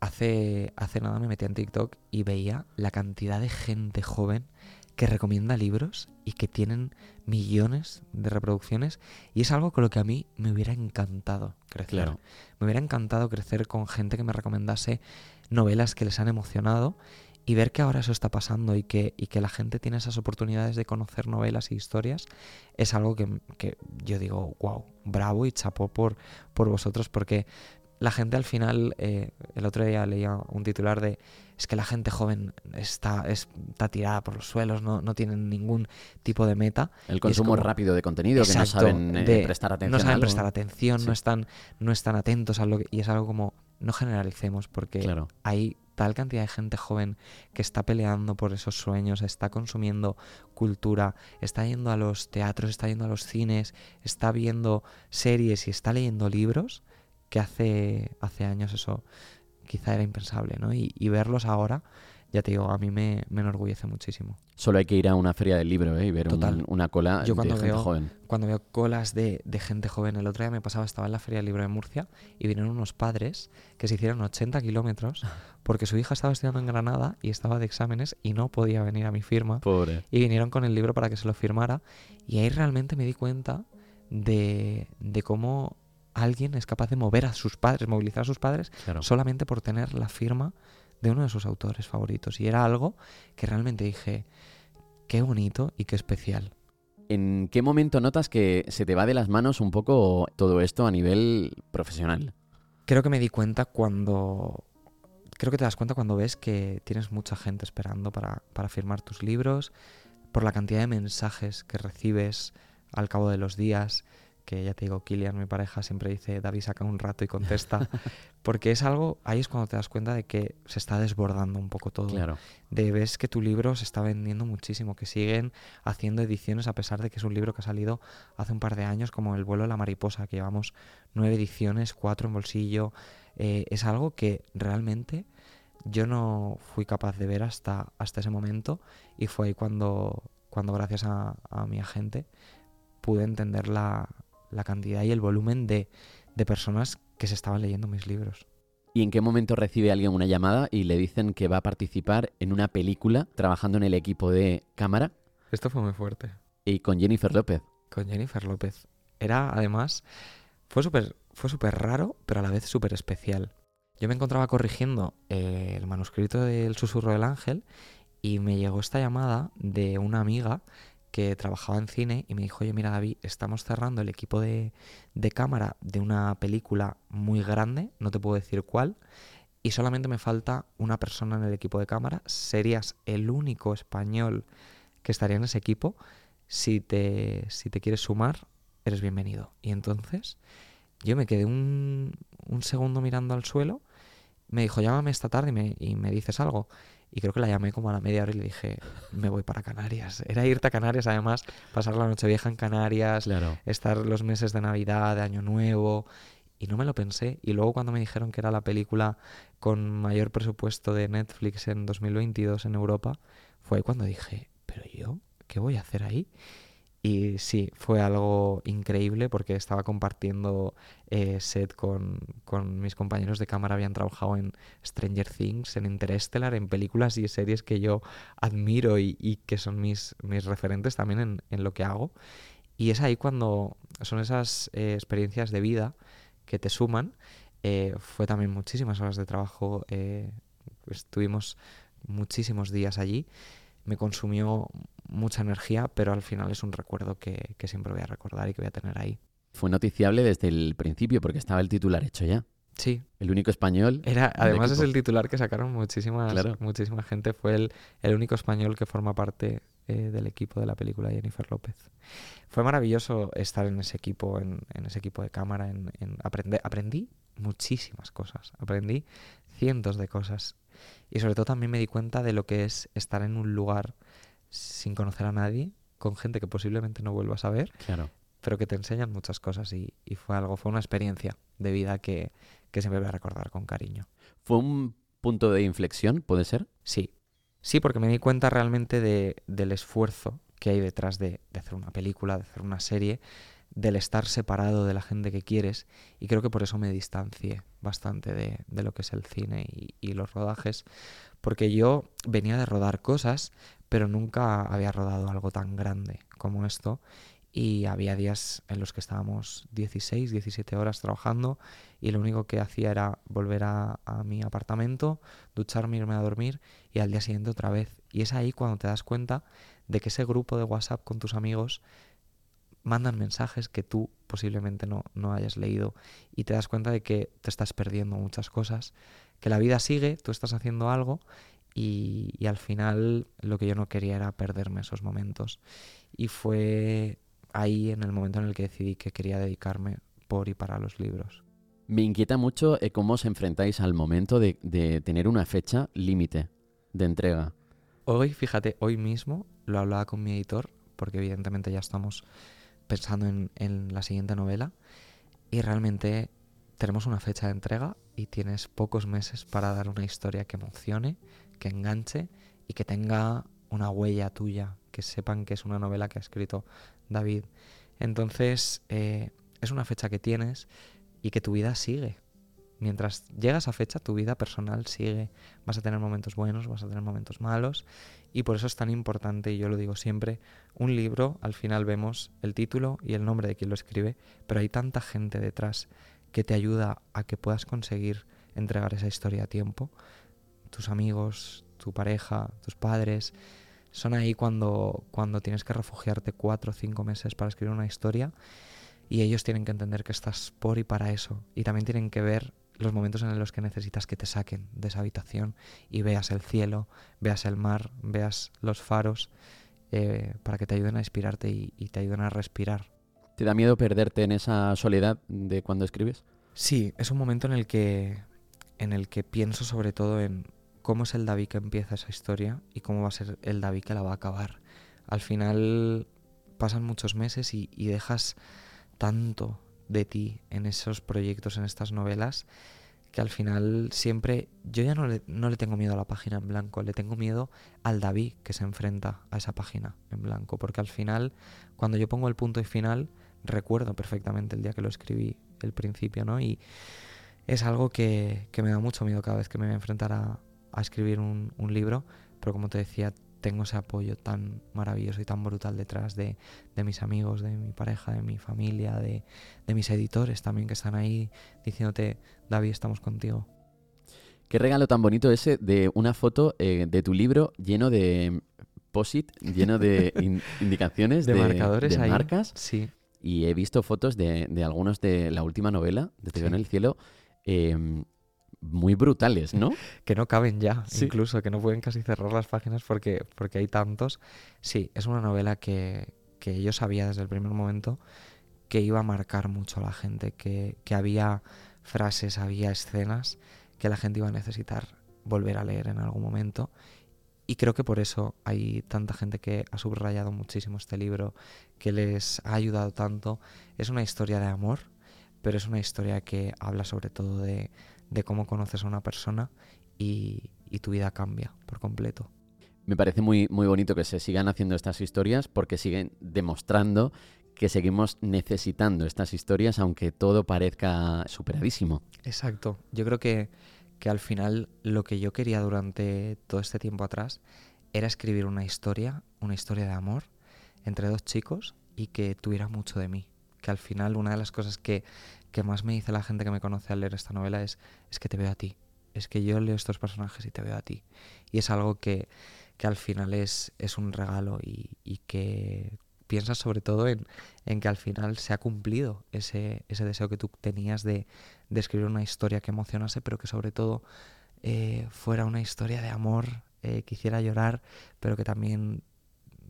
hace, hace nada me metí en TikTok y veía la cantidad de gente joven que recomienda libros y que tienen millones de reproducciones y es algo con lo que a mí me hubiera encantado crecer. Claro. Me hubiera encantado crecer con gente que me recomendase novelas que les han emocionado y ver que ahora eso está pasando y que, y que la gente tiene esas oportunidades de conocer novelas y historias es algo que, que yo digo, wow, bravo y chapó por, por vosotros porque la gente al final, eh, el otro día leía un titular de es que la gente joven está, está tirada por los suelos, no, no tienen ningún tipo de meta. El consumo como- rápido de contenido, que no Exacto, saben eh, de- prestar atención. No saben prestar atención, Sí. no, están, no están atentos a lo que... Y es algo como, no generalicemos, porque Claro. hay tal cantidad de gente joven que está peleando por esos sueños, está consumiendo cultura, está yendo a los teatros, está yendo a los cines, está viendo series y está leyendo libros, que hace, hace años eso quizá era impensable, ¿no? Y, y verlos ahora, ya te digo, a mí me, me enorgullece muchísimo. Solo hay que ir a una feria del libro eh, y ver un- una cola Yo de cuando gente veo- joven. cuando veo colas de, de gente joven, el otro día me pasaba, estaba en la Feria del Libro de Murcia y vinieron unos padres que se hicieron 80 kilómetros porque su hija estaba estudiando en Granada y estaba de exámenes y no podía venir a mi firma Pobre. y vinieron con el libro para que se lo firmara y ahí realmente me di cuenta de, de cómo alguien es capaz de mover a sus padres, movilizar a sus padres Claro. solamente por tener la firma de uno de sus autores favoritos y era algo que realmente dije, qué bonito y qué especial. ¿En qué momento notas que se te va de las manos un poco todo esto a nivel profesional? Creo que me di cuenta cuando... Creo que te das cuenta cuando ves que tienes mucha gente esperando para, para firmar tus libros, por la cantidad de mensajes que recibes al cabo de los días, que ya te digo, Kilian, mi pareja, siempre dice, David saca un rato y contesta, porque es algo, ahí es cuando te das cuenta de que se está desbordando un poco todo Claro. de ves que tu libro se está vendiendo muchísimo, que siguen haciendo ediciones a pesar de que es un libro que ha salido hace un par de años, como El vuelo de la mariposa, que llevamos nueve ediciones, cuatro en bolsillo. Eh, es algo que realmente yo no fui capaz de ver hasta, hasta ese momento y fue ahí cuando, cuando gracias a, a mi agente pude entender la, la cantidad y el volumen de, de personas que se estaban leyendo mis libros. ¿Y en qué momento recibe alguien una llamada y le dicen que va a participar en una película trabajando en el equipo de cámara Esto fue muy fuerte. y con Jennifer López? con Jennifer López. Era, además, fue súper fue súper raro, pero a la vez súper especial. Yo me encontraba corrigiendo eh, el manuscrito del Susurro del Ángel y me llegó esta llamada de una amiga que trabajaba en cine y me dijo, oye, mira David, estamos cerrando el equipo de, de cámara de una película muy grande, no te puedo decir cuál, y solamente me falta una persona en el equipo de cámara. Serías el único español que estaría en ese equipo. Si te, si te quieres sumar, eres bienvenido. Y entonces yo me quedé un, un segundo mirando al suelo. Me dijo, llámame esta tarde y me, y me dices algo. Y creo que la llamé como a la media hora y le dije, me voy para Canarias. Era irte a Canarias, además, pasar la noche vieja en Canarias, Claro. estar los meses de Navidad, de Año Nuevo. Y no me lo pensé. Y luego cuando me dijeron que era la película con mayor presupuesto de Netflix en 2022 en Europa, fue ahí cuando dije, pero yo, ¿qué voy a hacer ahí? Y sí, fue algo increíble porque estaba compartiendo eh, set con, con mis compañeros de cámara, habían trabajado en Stranger Things, en Interstellar, en películas y series que yo admiro y, que son mis, mis referentes también en, en lo que hago. Y es ahí cuando son esas eh, experiencias de vida que te suman. Eh, fue también muchísimas horas de trabajo, estuvimos muchísimos días allí. Me consumió mucha energía, pero al final es un recuerdo que, que siempre voy a recordar y que voy a tener ahí. Fue noticiable desde el principio porque estaba el titular hecho ya. Sí, El único español. era, además es el titular que sacaron muchísimas, Claro. muchísima gente. Fue el, el único español que forma parte eh, del equipo de la película Jennifer López. Fue maravilloso estar en ese equipo, en, en ese equipo de cámara. En, en aprender, aprendí muchísimas cosas. Aprendí cientos de cosas. Y sobre todo también me di cuenta de lo que es estar en un lugar sin conocer a nadie, con gente que posiblemente no vuelvas a ver, Claro. pero que te enseñan muchas cosas y, y fue algo, fue una experiencia de vida que, que siempre voy a recordar con cariño. ¿Fue un punto de inflexión, puede ser? Sí, sí, porque me di cuenta realmente de- del esfuerzo que hay detrás de, de hacer una película, de hacer una serie, del estar separado de la gente que quieres y creo que por eso me distancié bastante de, de lo que es el cine y, y los rodajes, porque yo venía de rodar cosas, pero nunca había rodado algo tan grande como esto y había días en los que estábamos 16, 17 horas trabajando y lo único que hacía era volver a, mi apartamento, ducharme, irme a dormir y al día siguiente otra vez. Y es ahí cuando te das cuenta de que ese grupo de WhatsApp con tus amigos mandan mensajes que tú posiblemente no, no hayas leído y te das cuenta de que te estás perdiendo muchas cosas, que la vida sigue, tú estás haciendo algo y, y, al final lo que yo no quería era perderme esos momentos. Y fue ahí en el momento en el que decidí que quería dedicarme por y para los libros. Me inquieta mucho eh, cómo os enfrentáis al momento de, tener una fecha límite de entrega. Hoy, fíjate, hoy mismo lo hablaba con mi editor, porque evidentemente ya estamos pensando en, en la siguiente novela, y realmente tenemos una fecha de entrega y tienes pocos meses para dar una historia que emocione, que enganche y que tenga una huella tuya, que sepan que es una novela que ha escrito David. Entonces, eh, es una fecha que tienes y que tu vida sigue. Mientras llega esa fecha, tu vida personal sigue. Vas a tener momentos buenos, vas a tener momentos malos. Y por eso es tan importante, y yo lo digo siempre, un libro, al final vemos el título y el nombre de quien lo escribe, pero hay tanta gente detrás que te ayuda a que puedas conseguir entregar esa historia a tiempo. Tus amigos, tu pareja, tus padres, son ahí cuando, cuando tienes que refugiarte cuatro o cinco meses para escribir una historia y ellos tienen que entender que estás por y para eso. Y también tienen que ver los momentos en los que necesitas que te saquen de esa habitación y veas el cielo, veas el mar, veas los faros, eh, para que te ayuden a inspirarte y, y te ayuden a respirar. ¿Te da miedo perderte en esa soledad de cuando escribes? Sí, es un momento en el que, en el que pienso sobre todo en, cómo es el David que empieza esa historia y cómo va a ser el David que la va a acabar. Al final pasan muchos meses y, dejas tanto de ti en esos proyectos, en estas novelas, que al final siempre yo ya no le, no le, tengo miedo a la página en blanco, le tengo miedo al David que se enfrenta a esa página en blanco, porque al final cuando yo pongo el punto y final recuerdo perfectamente el día que lo escribí, el principio, ¿no? Y es algo que, que me da mucho miedo cada vez que me voy a enfrentar a, a escribir un, libro, pero como te decía, tengo ese apoyo tan maravilloso y tan brutal detrás de, mis amigos, de mi pareja, de mi familia, de, mis editores también que están ahí diciéndote, David, estamos contigo. Qué regalo tan bonito ese de una foto eh, de tu libro lleno de posit, lleno de indicaciones, de, marcadores, de marcas. Sí. Y he visto fotos de, algunos de la última novela, de Te en el cielo, em, muy brutales, ¿no? que no caben ya, incluso, que no pueden casi cerrar las páginas porque, porque hay tantos. Sí, es una novela que, que yo sabía desde el primer momento que iba a marcar mucho a la gente, que, que había frases, había escenas que la gente iba a necesitar volver a leer en algún momento. Y creo que por eso hay tanta gente que ha subrayado muchísimo este libro, que les ha ayudado tanto. Es una historia de amor, pero es una historia que habla sobre todo de, de cómo conoces a una persona y, tu vida cambia por completo. Me parece muy, muy bonito que se sigan haciendo estas historias porque siguen demostrando que seguimos necesitando estas historias aunque todo parezca superadísimo. Exacto. Yo creo que, que al final lo que yo quería durante todo este tiempo atrás era escribir una historia, una historia de amor entre dos chicos y que tuviera mucho de mí. Que al final una de las cosas que, que más me dice la gente que me conoce al leer esta novela es, es que te veo a ti. Es que yo leo estos personajes y te veo a ti. Y es algo que, que al final es, es un regalo y, y que piensas sobre todo en, en, que al final se ha cumplido ese, ese deseo que tú tenías de, de, escribir una historia que emocionase, pero que sobre todo eh, fuera una historia de amor, eh, que hiciera llorar, pero que también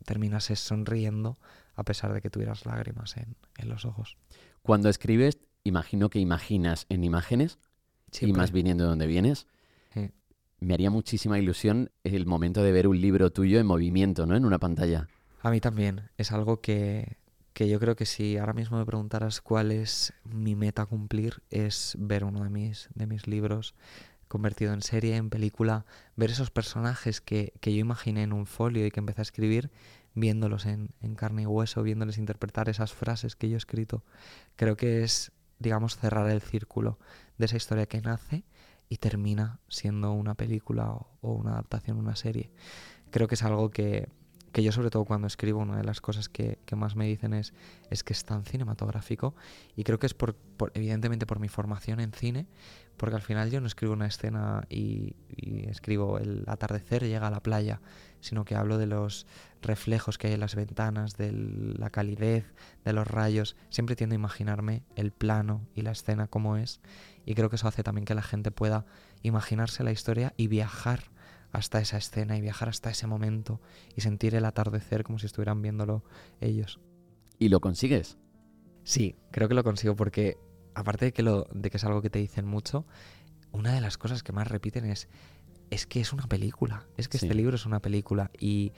terminase sonriendo a pesar de que tuvieras lágrimas en, en los ojos. Cuando escribes, imagino que imaginas en imágenes y más viniendo de donde vienes. Me haría muchísima ilusión el momento de ver un libro tuyo en movimiento, ¿no? En una pantalla. A mí también. Es algo que, que yo creo que si ahora mismo me preguntaras cuál es mi meta a cumplir, es ver uno de mis, de mis libros convertido en serie, en película, ver esos personajes que, que yo imaginé en un folio y que empecé a escribir, viéndolos en, en carne y hueso, viéndoles interpretar esas frases que yo he escrito. Creo que es digamos, cerrar el círculo de esa historia que nace y termina siendo una película o, una adaptación, una serie. creo que es algo que, que yo sobre todo cuando escribo, una de las cosas que, más me dicen es, es que es tan cinematográfico y creo que es por, por- evidentemente por mi formación en cine, porque al final yo no escribo una escena y, y escribo el atardecer llega a la playa, sino que hablo de los reflejos que hay en las ventanas, de la calidez, de los rayos. Siempre tiendo a imaginarme el plano y la escena como es y creo que eso hace también que la gente pueda imaginarse la historia y viajar hasta esa escena y viajar hasta ese momento y sentir el atardecer como si estuvieran viéndolo ellos. ¿Y lo consigues? Sí, creo que lo consigo porque aparte de que, lo, de que es algo que te dicen mucho, una de las cosas que más repiten es es que es una película, es que Sí. este libro es una película y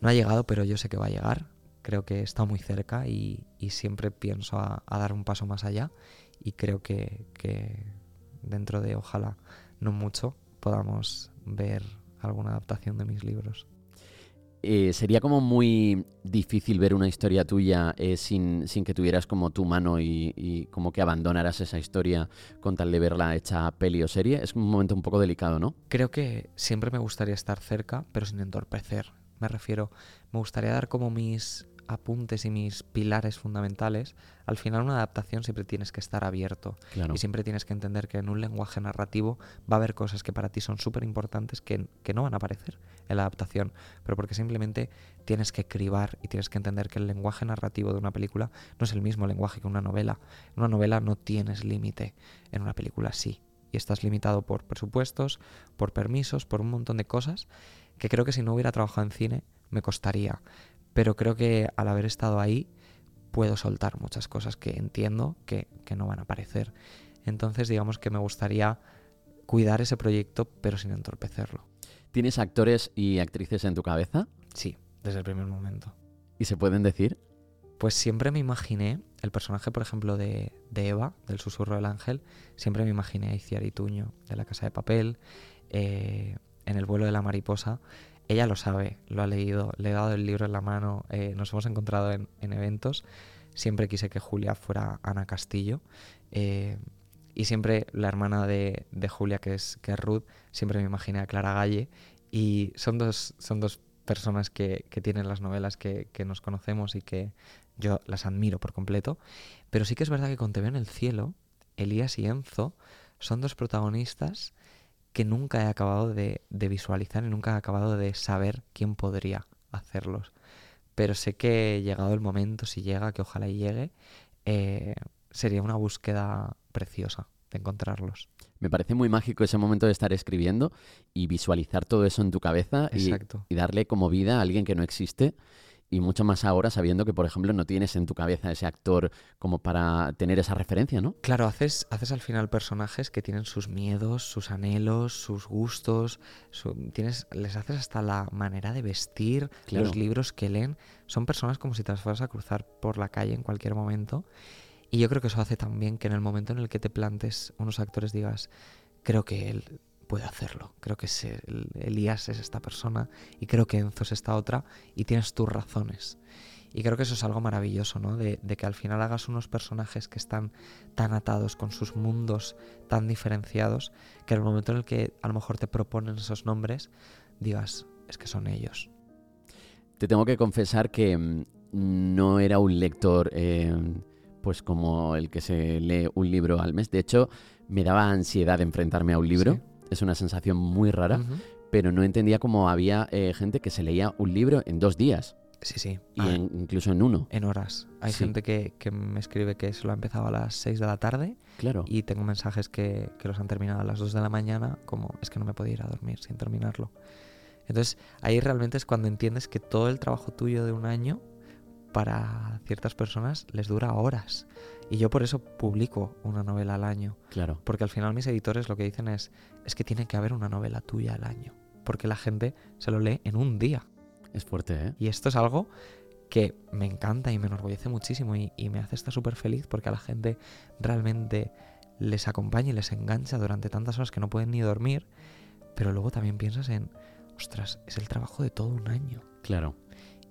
no ha llegado, pero yo sé que va a llegar. Creo que está muy cerca y, y siempre pienso a, a dar un paso más allá y creo que, que dentro de ojalá no mucho podamos ver alguna adaptación de mis libros. Eh, sería como muy difícil ver una historia tuya eh, sin, sin que tuvieras como tu mano y, y como que abandonaras esa historia con tal de verla hecha peli o serie. Es un momento un poco delicado, ¿no? Creo que siempre me gustaría estar cerca, pero sin entorpecer. Me refiero, me gustaría dar como mis apuntes y mis pilares fundamentales. Al final una adaptación siempre tienes que estar abierto Claro. y siempre tienes que entender que en un lenguaje narrativo va a haber cosas que para ti son súper importantes que, que no van a aparecer en la adaptación, pero porque simplemente tienes que cribar y tienes que entender que el lenguaje narrativo de una película no es el mismo lenguaje que una novela. En una novela no tienes límite, en una película sí. Y estás limitado por presupuestos, por permisos, por un montón de cosas que creo que si no hubiera trabajado en cine me costaría. Pero creo que al haber estado ahí puedo soltar muchas cosas que entiendo que, que no van a aparecer. Entonces digamos que me gustaría cuidar ese proyecto pero sin entorpecerlo. ¿Tienes actores y actrices en tu cabeza? Sí, desde el primer momento. ¿Y se pueden decir? Pues siempre me imaginé el personaje, por ejemplo, de, de Eva, del susurro del ángel, siempre me imaginé a Iciar Ituño, de la casa de papel, eh, en el vuelo de la mariposa. Ella lo sabe, lo ha leído, le he dado el libro en la mano, eh, nos hemos encontrado en, en eventos. Siempre quise que Julia fuera Ana Castillo. eh, y siempre la hermana de, de Julia, que es, que es Ruth, siempre me imaginé a Clara Galle. Y son dos, son dos personas que, que tienen las novelas que, que nos conocemos y que yo las admiro por completo. Pero sí que es verdad que con Te veo en el cielo, Elías y Enzo son dos protagonistas que nunca he acabado de, de visualizar y nunca he acabado de saber quién podría hacerlos. Pero sé que llegado el momento, si llega, que ojalá y llegue, eh, sería una búsqueda preciosa de encontrarlos. Me parece muy mágico ese momento de estar escribiendo y visualizar todo eso en tu cabeza y, Exacto. y darle como vida a alguien que no existe. Y mucho más ahora sabiendo que, por ejemplo, no tienes en tu cabeza ese actor como para tener esa referencia, ¿no? Claro, haces, haces al final personajes que tienen sus miedos, sus anhelos, sus gustos, su- tienes, les haces hasta la manera de vestir, Claro. los libros que leen. Son personas como si te las fueras a cruzar por la calle en cualquier momento. Y yo creo que eso hace también que en el momento en el que te plantes unos actores digas, creo que él puede hacerlo, creo que es el- Elías es esta persona y creo que Enzo es esta otra y tienes tus razones. Y creo que eso es algo maravilloso, ¿no? De, de que al final hagas unos personajes que están tan atados con sus mundos tan diferenciados que en el momento en el que a lo mejor te proponen esos nombres, digas, es que son ellos. Te tengo que confesar que mm, no era un lector eh, pues como el que se lee un libro al mes. De hecho, me daba ansiedad enfrentarme a un libro. Sí. Es una sensación muy rara, pero no entendía cómo había eh, gente que se leía un libro en dos días Sí, sí. y Ah, en- incluso en uno. en horas. Hay Sí. gente que, que me escribe que se lo ha empezado a las 6 de la tarde Claro. y tengo mensajes que, que los han terminado a las 2 de la mañana, como es que no me podía ir a dormir sin terminarlo. Entonces ahí realmente es cuando entiendes que todo el trabajo tuyo de un año para ciertas personas les dura horas. Y yo por eso publico una novela al año. Claro. Porque al final mis editores lo que dicen es, es que tiene que haber una novela tuya al año. Porque la gente se lo lee en un día. Es fuerte, ¿eh? Y esto es algo que me encanta y me enorgullece muchísimo y, y me hace estar súper feliz porque a la gente realmente les acompaña y les engancha durante tantas horas que no pueden ni dormir. Pero luego también piensas en, ostras, es el trabajo de todo un año. Claro.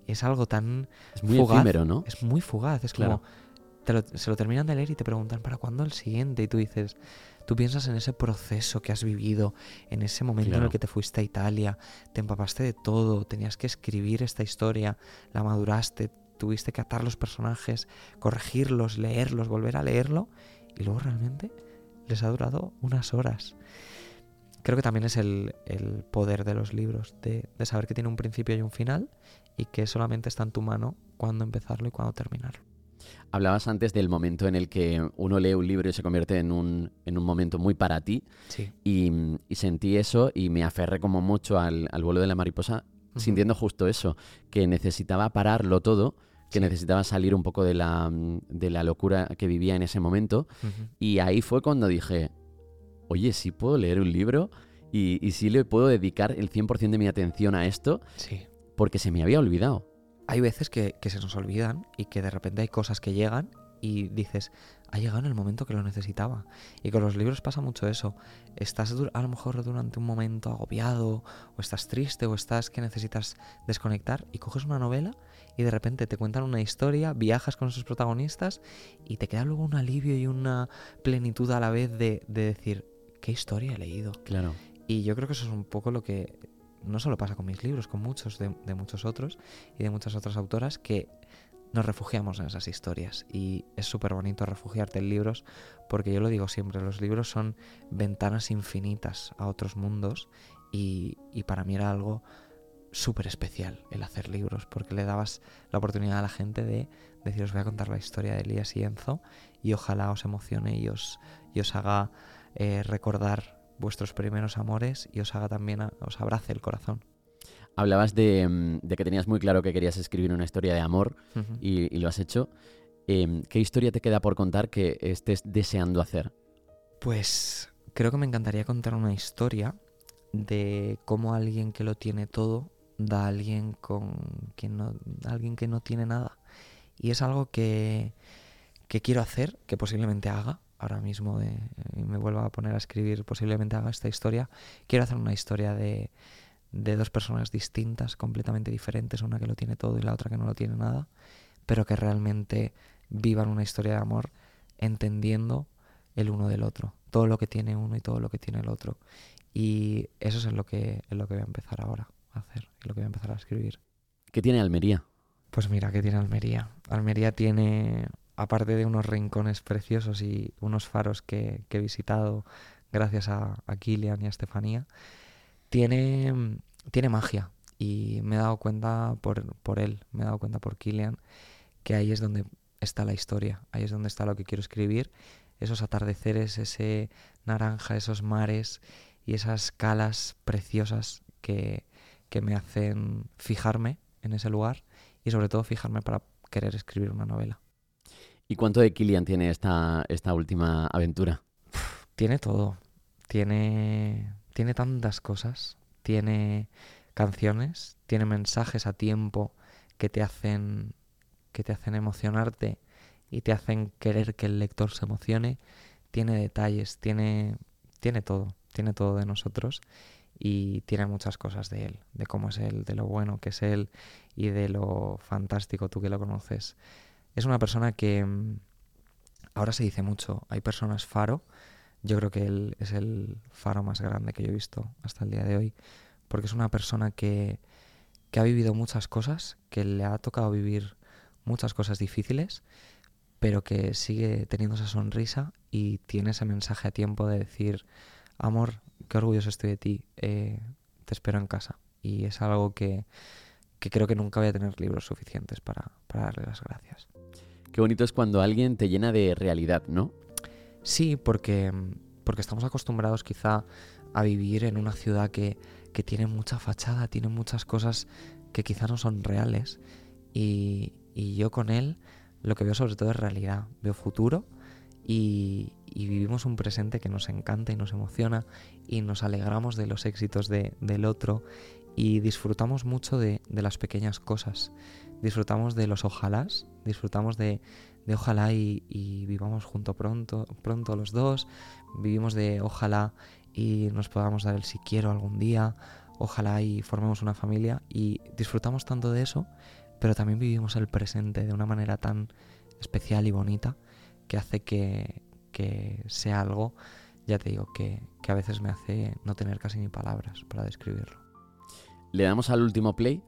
Es algo tan... Es muy Fugaz. efímero, ¿no? Es muy fugaz. Es Claro. como, te lo- se lo terminan de leer y te preguntan para cuándo el siguiente y tú dices, tú piensas en ese proceso que has vivido, en ese momento en el que te fuiste a Italia, te empapaste de todo, tenías que escribir esta historia, la maduraste, tuviste que atar los personajes, corregirlos, leerlos, volver a leerlo y luego realmente les ha durado unas horas. Creo que también es el, el poder de los libros, de, de saber que tiene un principio y un final y que solamente está en tu mano cuándo empezarlo y cuándo terminarlo. Hablabas antes del momento en el que uno lee un libro y se convierte en un, en un momento muy para ti. Sí. Y, y sentí eso y me aferré como mucho al, al vuelo de la mariposa, sintiendo justo eso, que necesitaba pararlo todo, que Sí. necesitaba salir un poco de la, de la locura que vivía en ese momento. Y ahí fue cuando dije, oye, sí puedo leer un libro y, y sí le puedo dedicar el 100% de mi atención a esto Sí. porque se me había olvidado. Hay veces que, que se nos olvidan y que de repente hay cosas que llegan y dices, ha llegado en el momento que lo necesitaba. Y con los libros pasa mucho eso. Estás a lo mejor durante un momento agobiado, o estás triste, o estás que necesitas desconectar, y coges una novela y de repente te cuentan una historia, viajas con sus protagonistas y te queda luego un alivio y una plenitud a la vez de, de decir, ¿qué historia he leído? Claro. Y yo creo que eso es un poco lo que no solo pasa con mis libros, con muchos de, muchos otros y de muchas otras autoras que nos refugiamos en esas historias. Y es súper bonito refugiarte en libros porque yo lo digo siempre, los libros son ventanas infinitas a otros mundos y, y para mí era algo súper especial el hacer libros porque le dabas la oportunidad a la gente de decir os voy a contar la historia de Elías y Enzo y ojalá os emocione y os, y os haga eh, recordar vuestros primeros amores y os haga también, a- os abrace el corazón. Hablabas de, mm, de que tenías muy claro que querías escribir una historia de amor y, y lo has hecho. Em, ¿Qué historia te queda por contar que estés deseando hacer? Pues creo que me encantaría contar una historia de cómo alguien que lo tiene todo da a alguien con quien no, alguien que no tiene nada. Y es algo que, que quiero hacer, que posiblemente haga. Ahora mismo de- y me vuelva a poner a escribir, posiblemente haga esta historia. Quiero hacer una historia de, de dos personas distintas, completamente diferentes, una que lo tiene todo y la otra que no lo tiene nada, pero que realmente vivan una historia de amor entendiendo el uno del otro, todo lo que tiene uno y todo lo que tiene el otro. Y eso es en lo que, en lo que voy a empezar ahora a hacer, y lo que voy a empezar a escribir. ¿Qué tiene Almería? Pues mira, ¿qué tiene Almería? Almería tiene, aparte de unos rincones preciosos y unos faros que, he visitado gracias a, a Kilian y a Estefanía, tiene, tiene magia. Y me he dado cuenta por, por él, me he dado cuenta por Kilian, que ahí es donde está la historia, ahí es donde está lo que quiero escribir. Esos atardeceres, ese naranja, esos mares y esas calas preciosas que, que me hacen fijarme en ese lugar y sobre todo fijarme para querer escribir una novela. ¿Y cuánto de Kilian tiene esta, esta última aventura? Tiene todo. Tiene, tiene tantas cosas. Tiene canciones, tiene mensajes a tiempo que te hacen que te hacen emocionarte y te hacen querer que el lector se emocione. Tiene detalles, tiene tiene todo, tiene todo de nosotros y tiene muchas cosas de él, de cómo es él, de lo bueno que es él y de lo fantástico tú que lo conoces. Es una persona que mm, ahora se dice mucho, hay personas faro, yo creo que él es el faro más grande que yo he visto hasta el día de hoy, porque es una persona que, que ha vivido muchas cosas, que le ha tocado vivir muchas cosas difíciles, pero que sigue teniendo esa sonrisa y tiene ese mensaje a tiempo de decir, amor, qué orgulloso estoy de ti, eh, te espero en casa. Y es algo que, que creo que nunca voy a tener libros suficientes para, para darle las gracias. Qué bonito es cuando alguien te llena de realidad, ¿no? Sí, porque, porque estamos acostumbrados quizá a vivir en una ciudad que, que tiene mucha fachada, tiene muchas cosas que quizá no son reales. Y, y yo con él lo que veo sobre todo es realidad, veo futuro y, y vivimos un presente que nos encanta y nos emociona y nos alegramos de los éxitos de- del otro y disfrutamos mucho de, de las pequeñas cosas. Disfrutamos de los ojalás, disfrutamos de, de ojalá y, y vivamos junto pronto, pronto los dos, vivimos de ojalá y nos podamos dar el si quiero algún día, ojalá y formemos una familia y disfrutamos tanto de eso, pero también vivimos el presente de una manera tan especial y bonita que hace que, que sea algo, ya te digo, que, que a veces me hace no tener casi ni palabras para describirlo. Le damos al último play.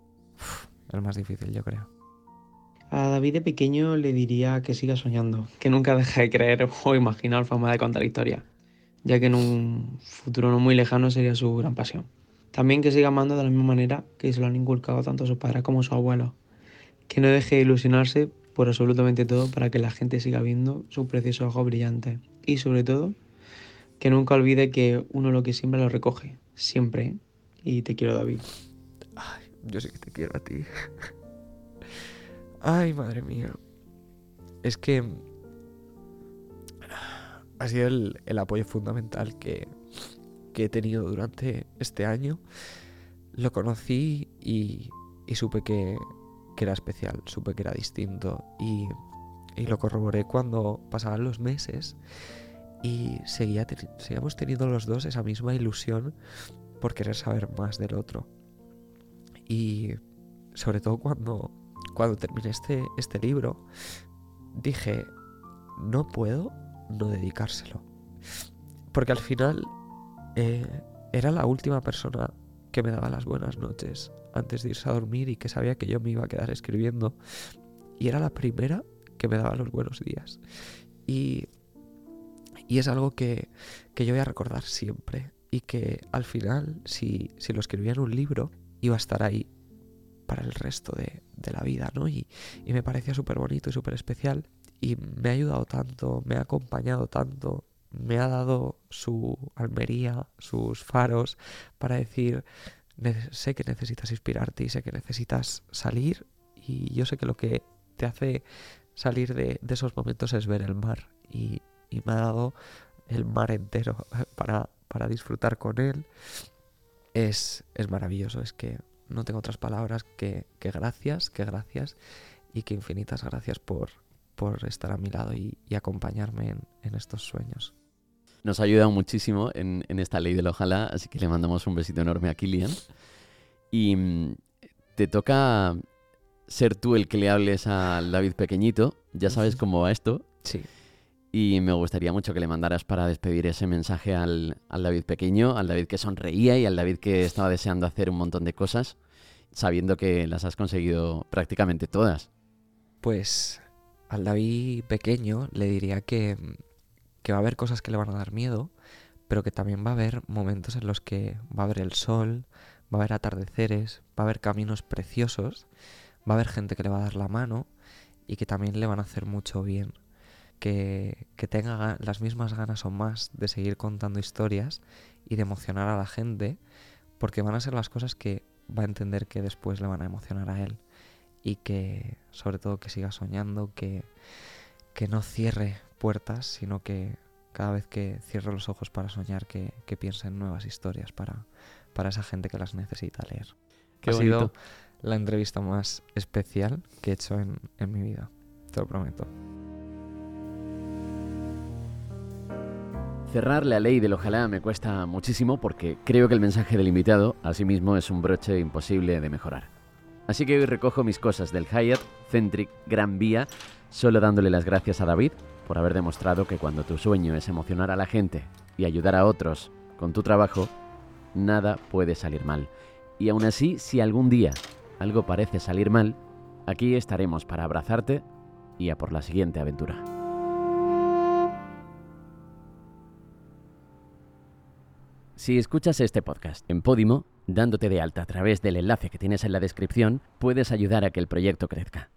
El más difícil, yo creo. A David de pequeño le diría que siga soñando, que nunca deje de creer o imaginar forma de contar historia, ya que en un futuro no muy lejano sería su gran pasión. También que siga amando de la misma manera que se lo han inculcado tanto su padre como su abuelo. Que no deje de ilusionarse por absolutamente todo para que la gente siga viendo su precioso ojo brillante. Y sobre todo, que nunca olvide que uno lo que siempre lo recoge, siempre. Y te quiero, David. Ay, yo sí que te quiero a ti. Ay, madre mía. Es que ha sido el, el apoyo fundamental que, que he tenido durante este año. Lo conocí y, y supe que, que era especial, supe que era distinto y, y lo corroboré cuando pasaban los meses y seguía seguíamos teniendo los dos esa misma ilusión por querer saber más del otro. Y sobre todo cuando, cuando terminé este, este libro, dije, no puedo no dedicárselo. Porque al final eh, era la última persona que me daba las buenas noches antes de irse a dormir y que sabía que yo me iba a quedar escribiendo. Y era la primera que me daba los buenos días. Y, y es algo que, que yo voy a recordar siempre. Y que al final, si, si lo escribía en un libro, iba a estar ahí para el resto de, de la vida, ¿no? Y, y me parecía súper bonito y súper especial. Y me ha ayudado tanto, me ha acompañado tanto, me ha dado su almería, sus faros, para decir, "Ne- sé que necesitas inspirarte y sé que necesitas salir. Y yo sé que lo que te hace salir de, de esos momentos es ver el mar. Y, y me ha dado el mar entero para, para disfrutar con él. Es, es maravilloso, es que no tengo otras palabras que, que gracias, que gracias y que infinitas gracias por, por estar a mi lado y, y acompañarme en, en estos sueños. Nos ha ayudado muchísimo en, en esta ley del ojalá, así que le mandamos un besito enorme a Kilian. Y mm, te toca ser tú el que le hables al David pequeñito. Ya sabes cómo va esto. Sí. Y me gustaría mucho que le mandaras para despedir ese mensaje al, al David pequeño, al David que sonreía y al David que estaba deseando hacer un montón de cosas, sabiendo que las has conseguido prácticamente todas. Pues al David pequeño le diría que, que va a haber cosas que le van a dar miedo, pero que también va a haber momentos en los que va a haber el sol, va a haber atardeceres, va a haber caminos preciosos, va a haber gente que le va a dar la mano y que también le van a hacer mucho bien. Que, que tenga ga- las mismas ganas o más de seguir contando historias y de emocionar a la gente, porque van a ser las cosas que va a entender que después le van a emocionar a él y que sobre todo que siga soñando, que, que no cierre puertas, sino que cada vez que cierre los ojos para soñar, que, que piense en nuevas historias para, para esa gente que las necesita leer. Qué ha bonito. sido la entrevista más especial que he hecho en, en mi vida, te lo prometo. Cerrar la ley del ojalá me cuesta muchísimo porque creo que el mensaje del invitado, asimismo, es un broche imposible de mejorar. Así que hoy recojo mis cosas del Hyatt Centric Gran Vía, solo dándole las gracias a David por haber demostrado que cuando tu sueño es emocionar a la gente y ayudar a otros con tu trabajo, nada puede salir mal. Y aún así, si algún día algo parece salir mal, aquí estaremos para abrazarte y a por la siguiente aventura. Si escuchas este podcast en Podimo, dándote de alta a través del enlace que tienes en la descripción, puedes ayudar a que el proyecto crezca.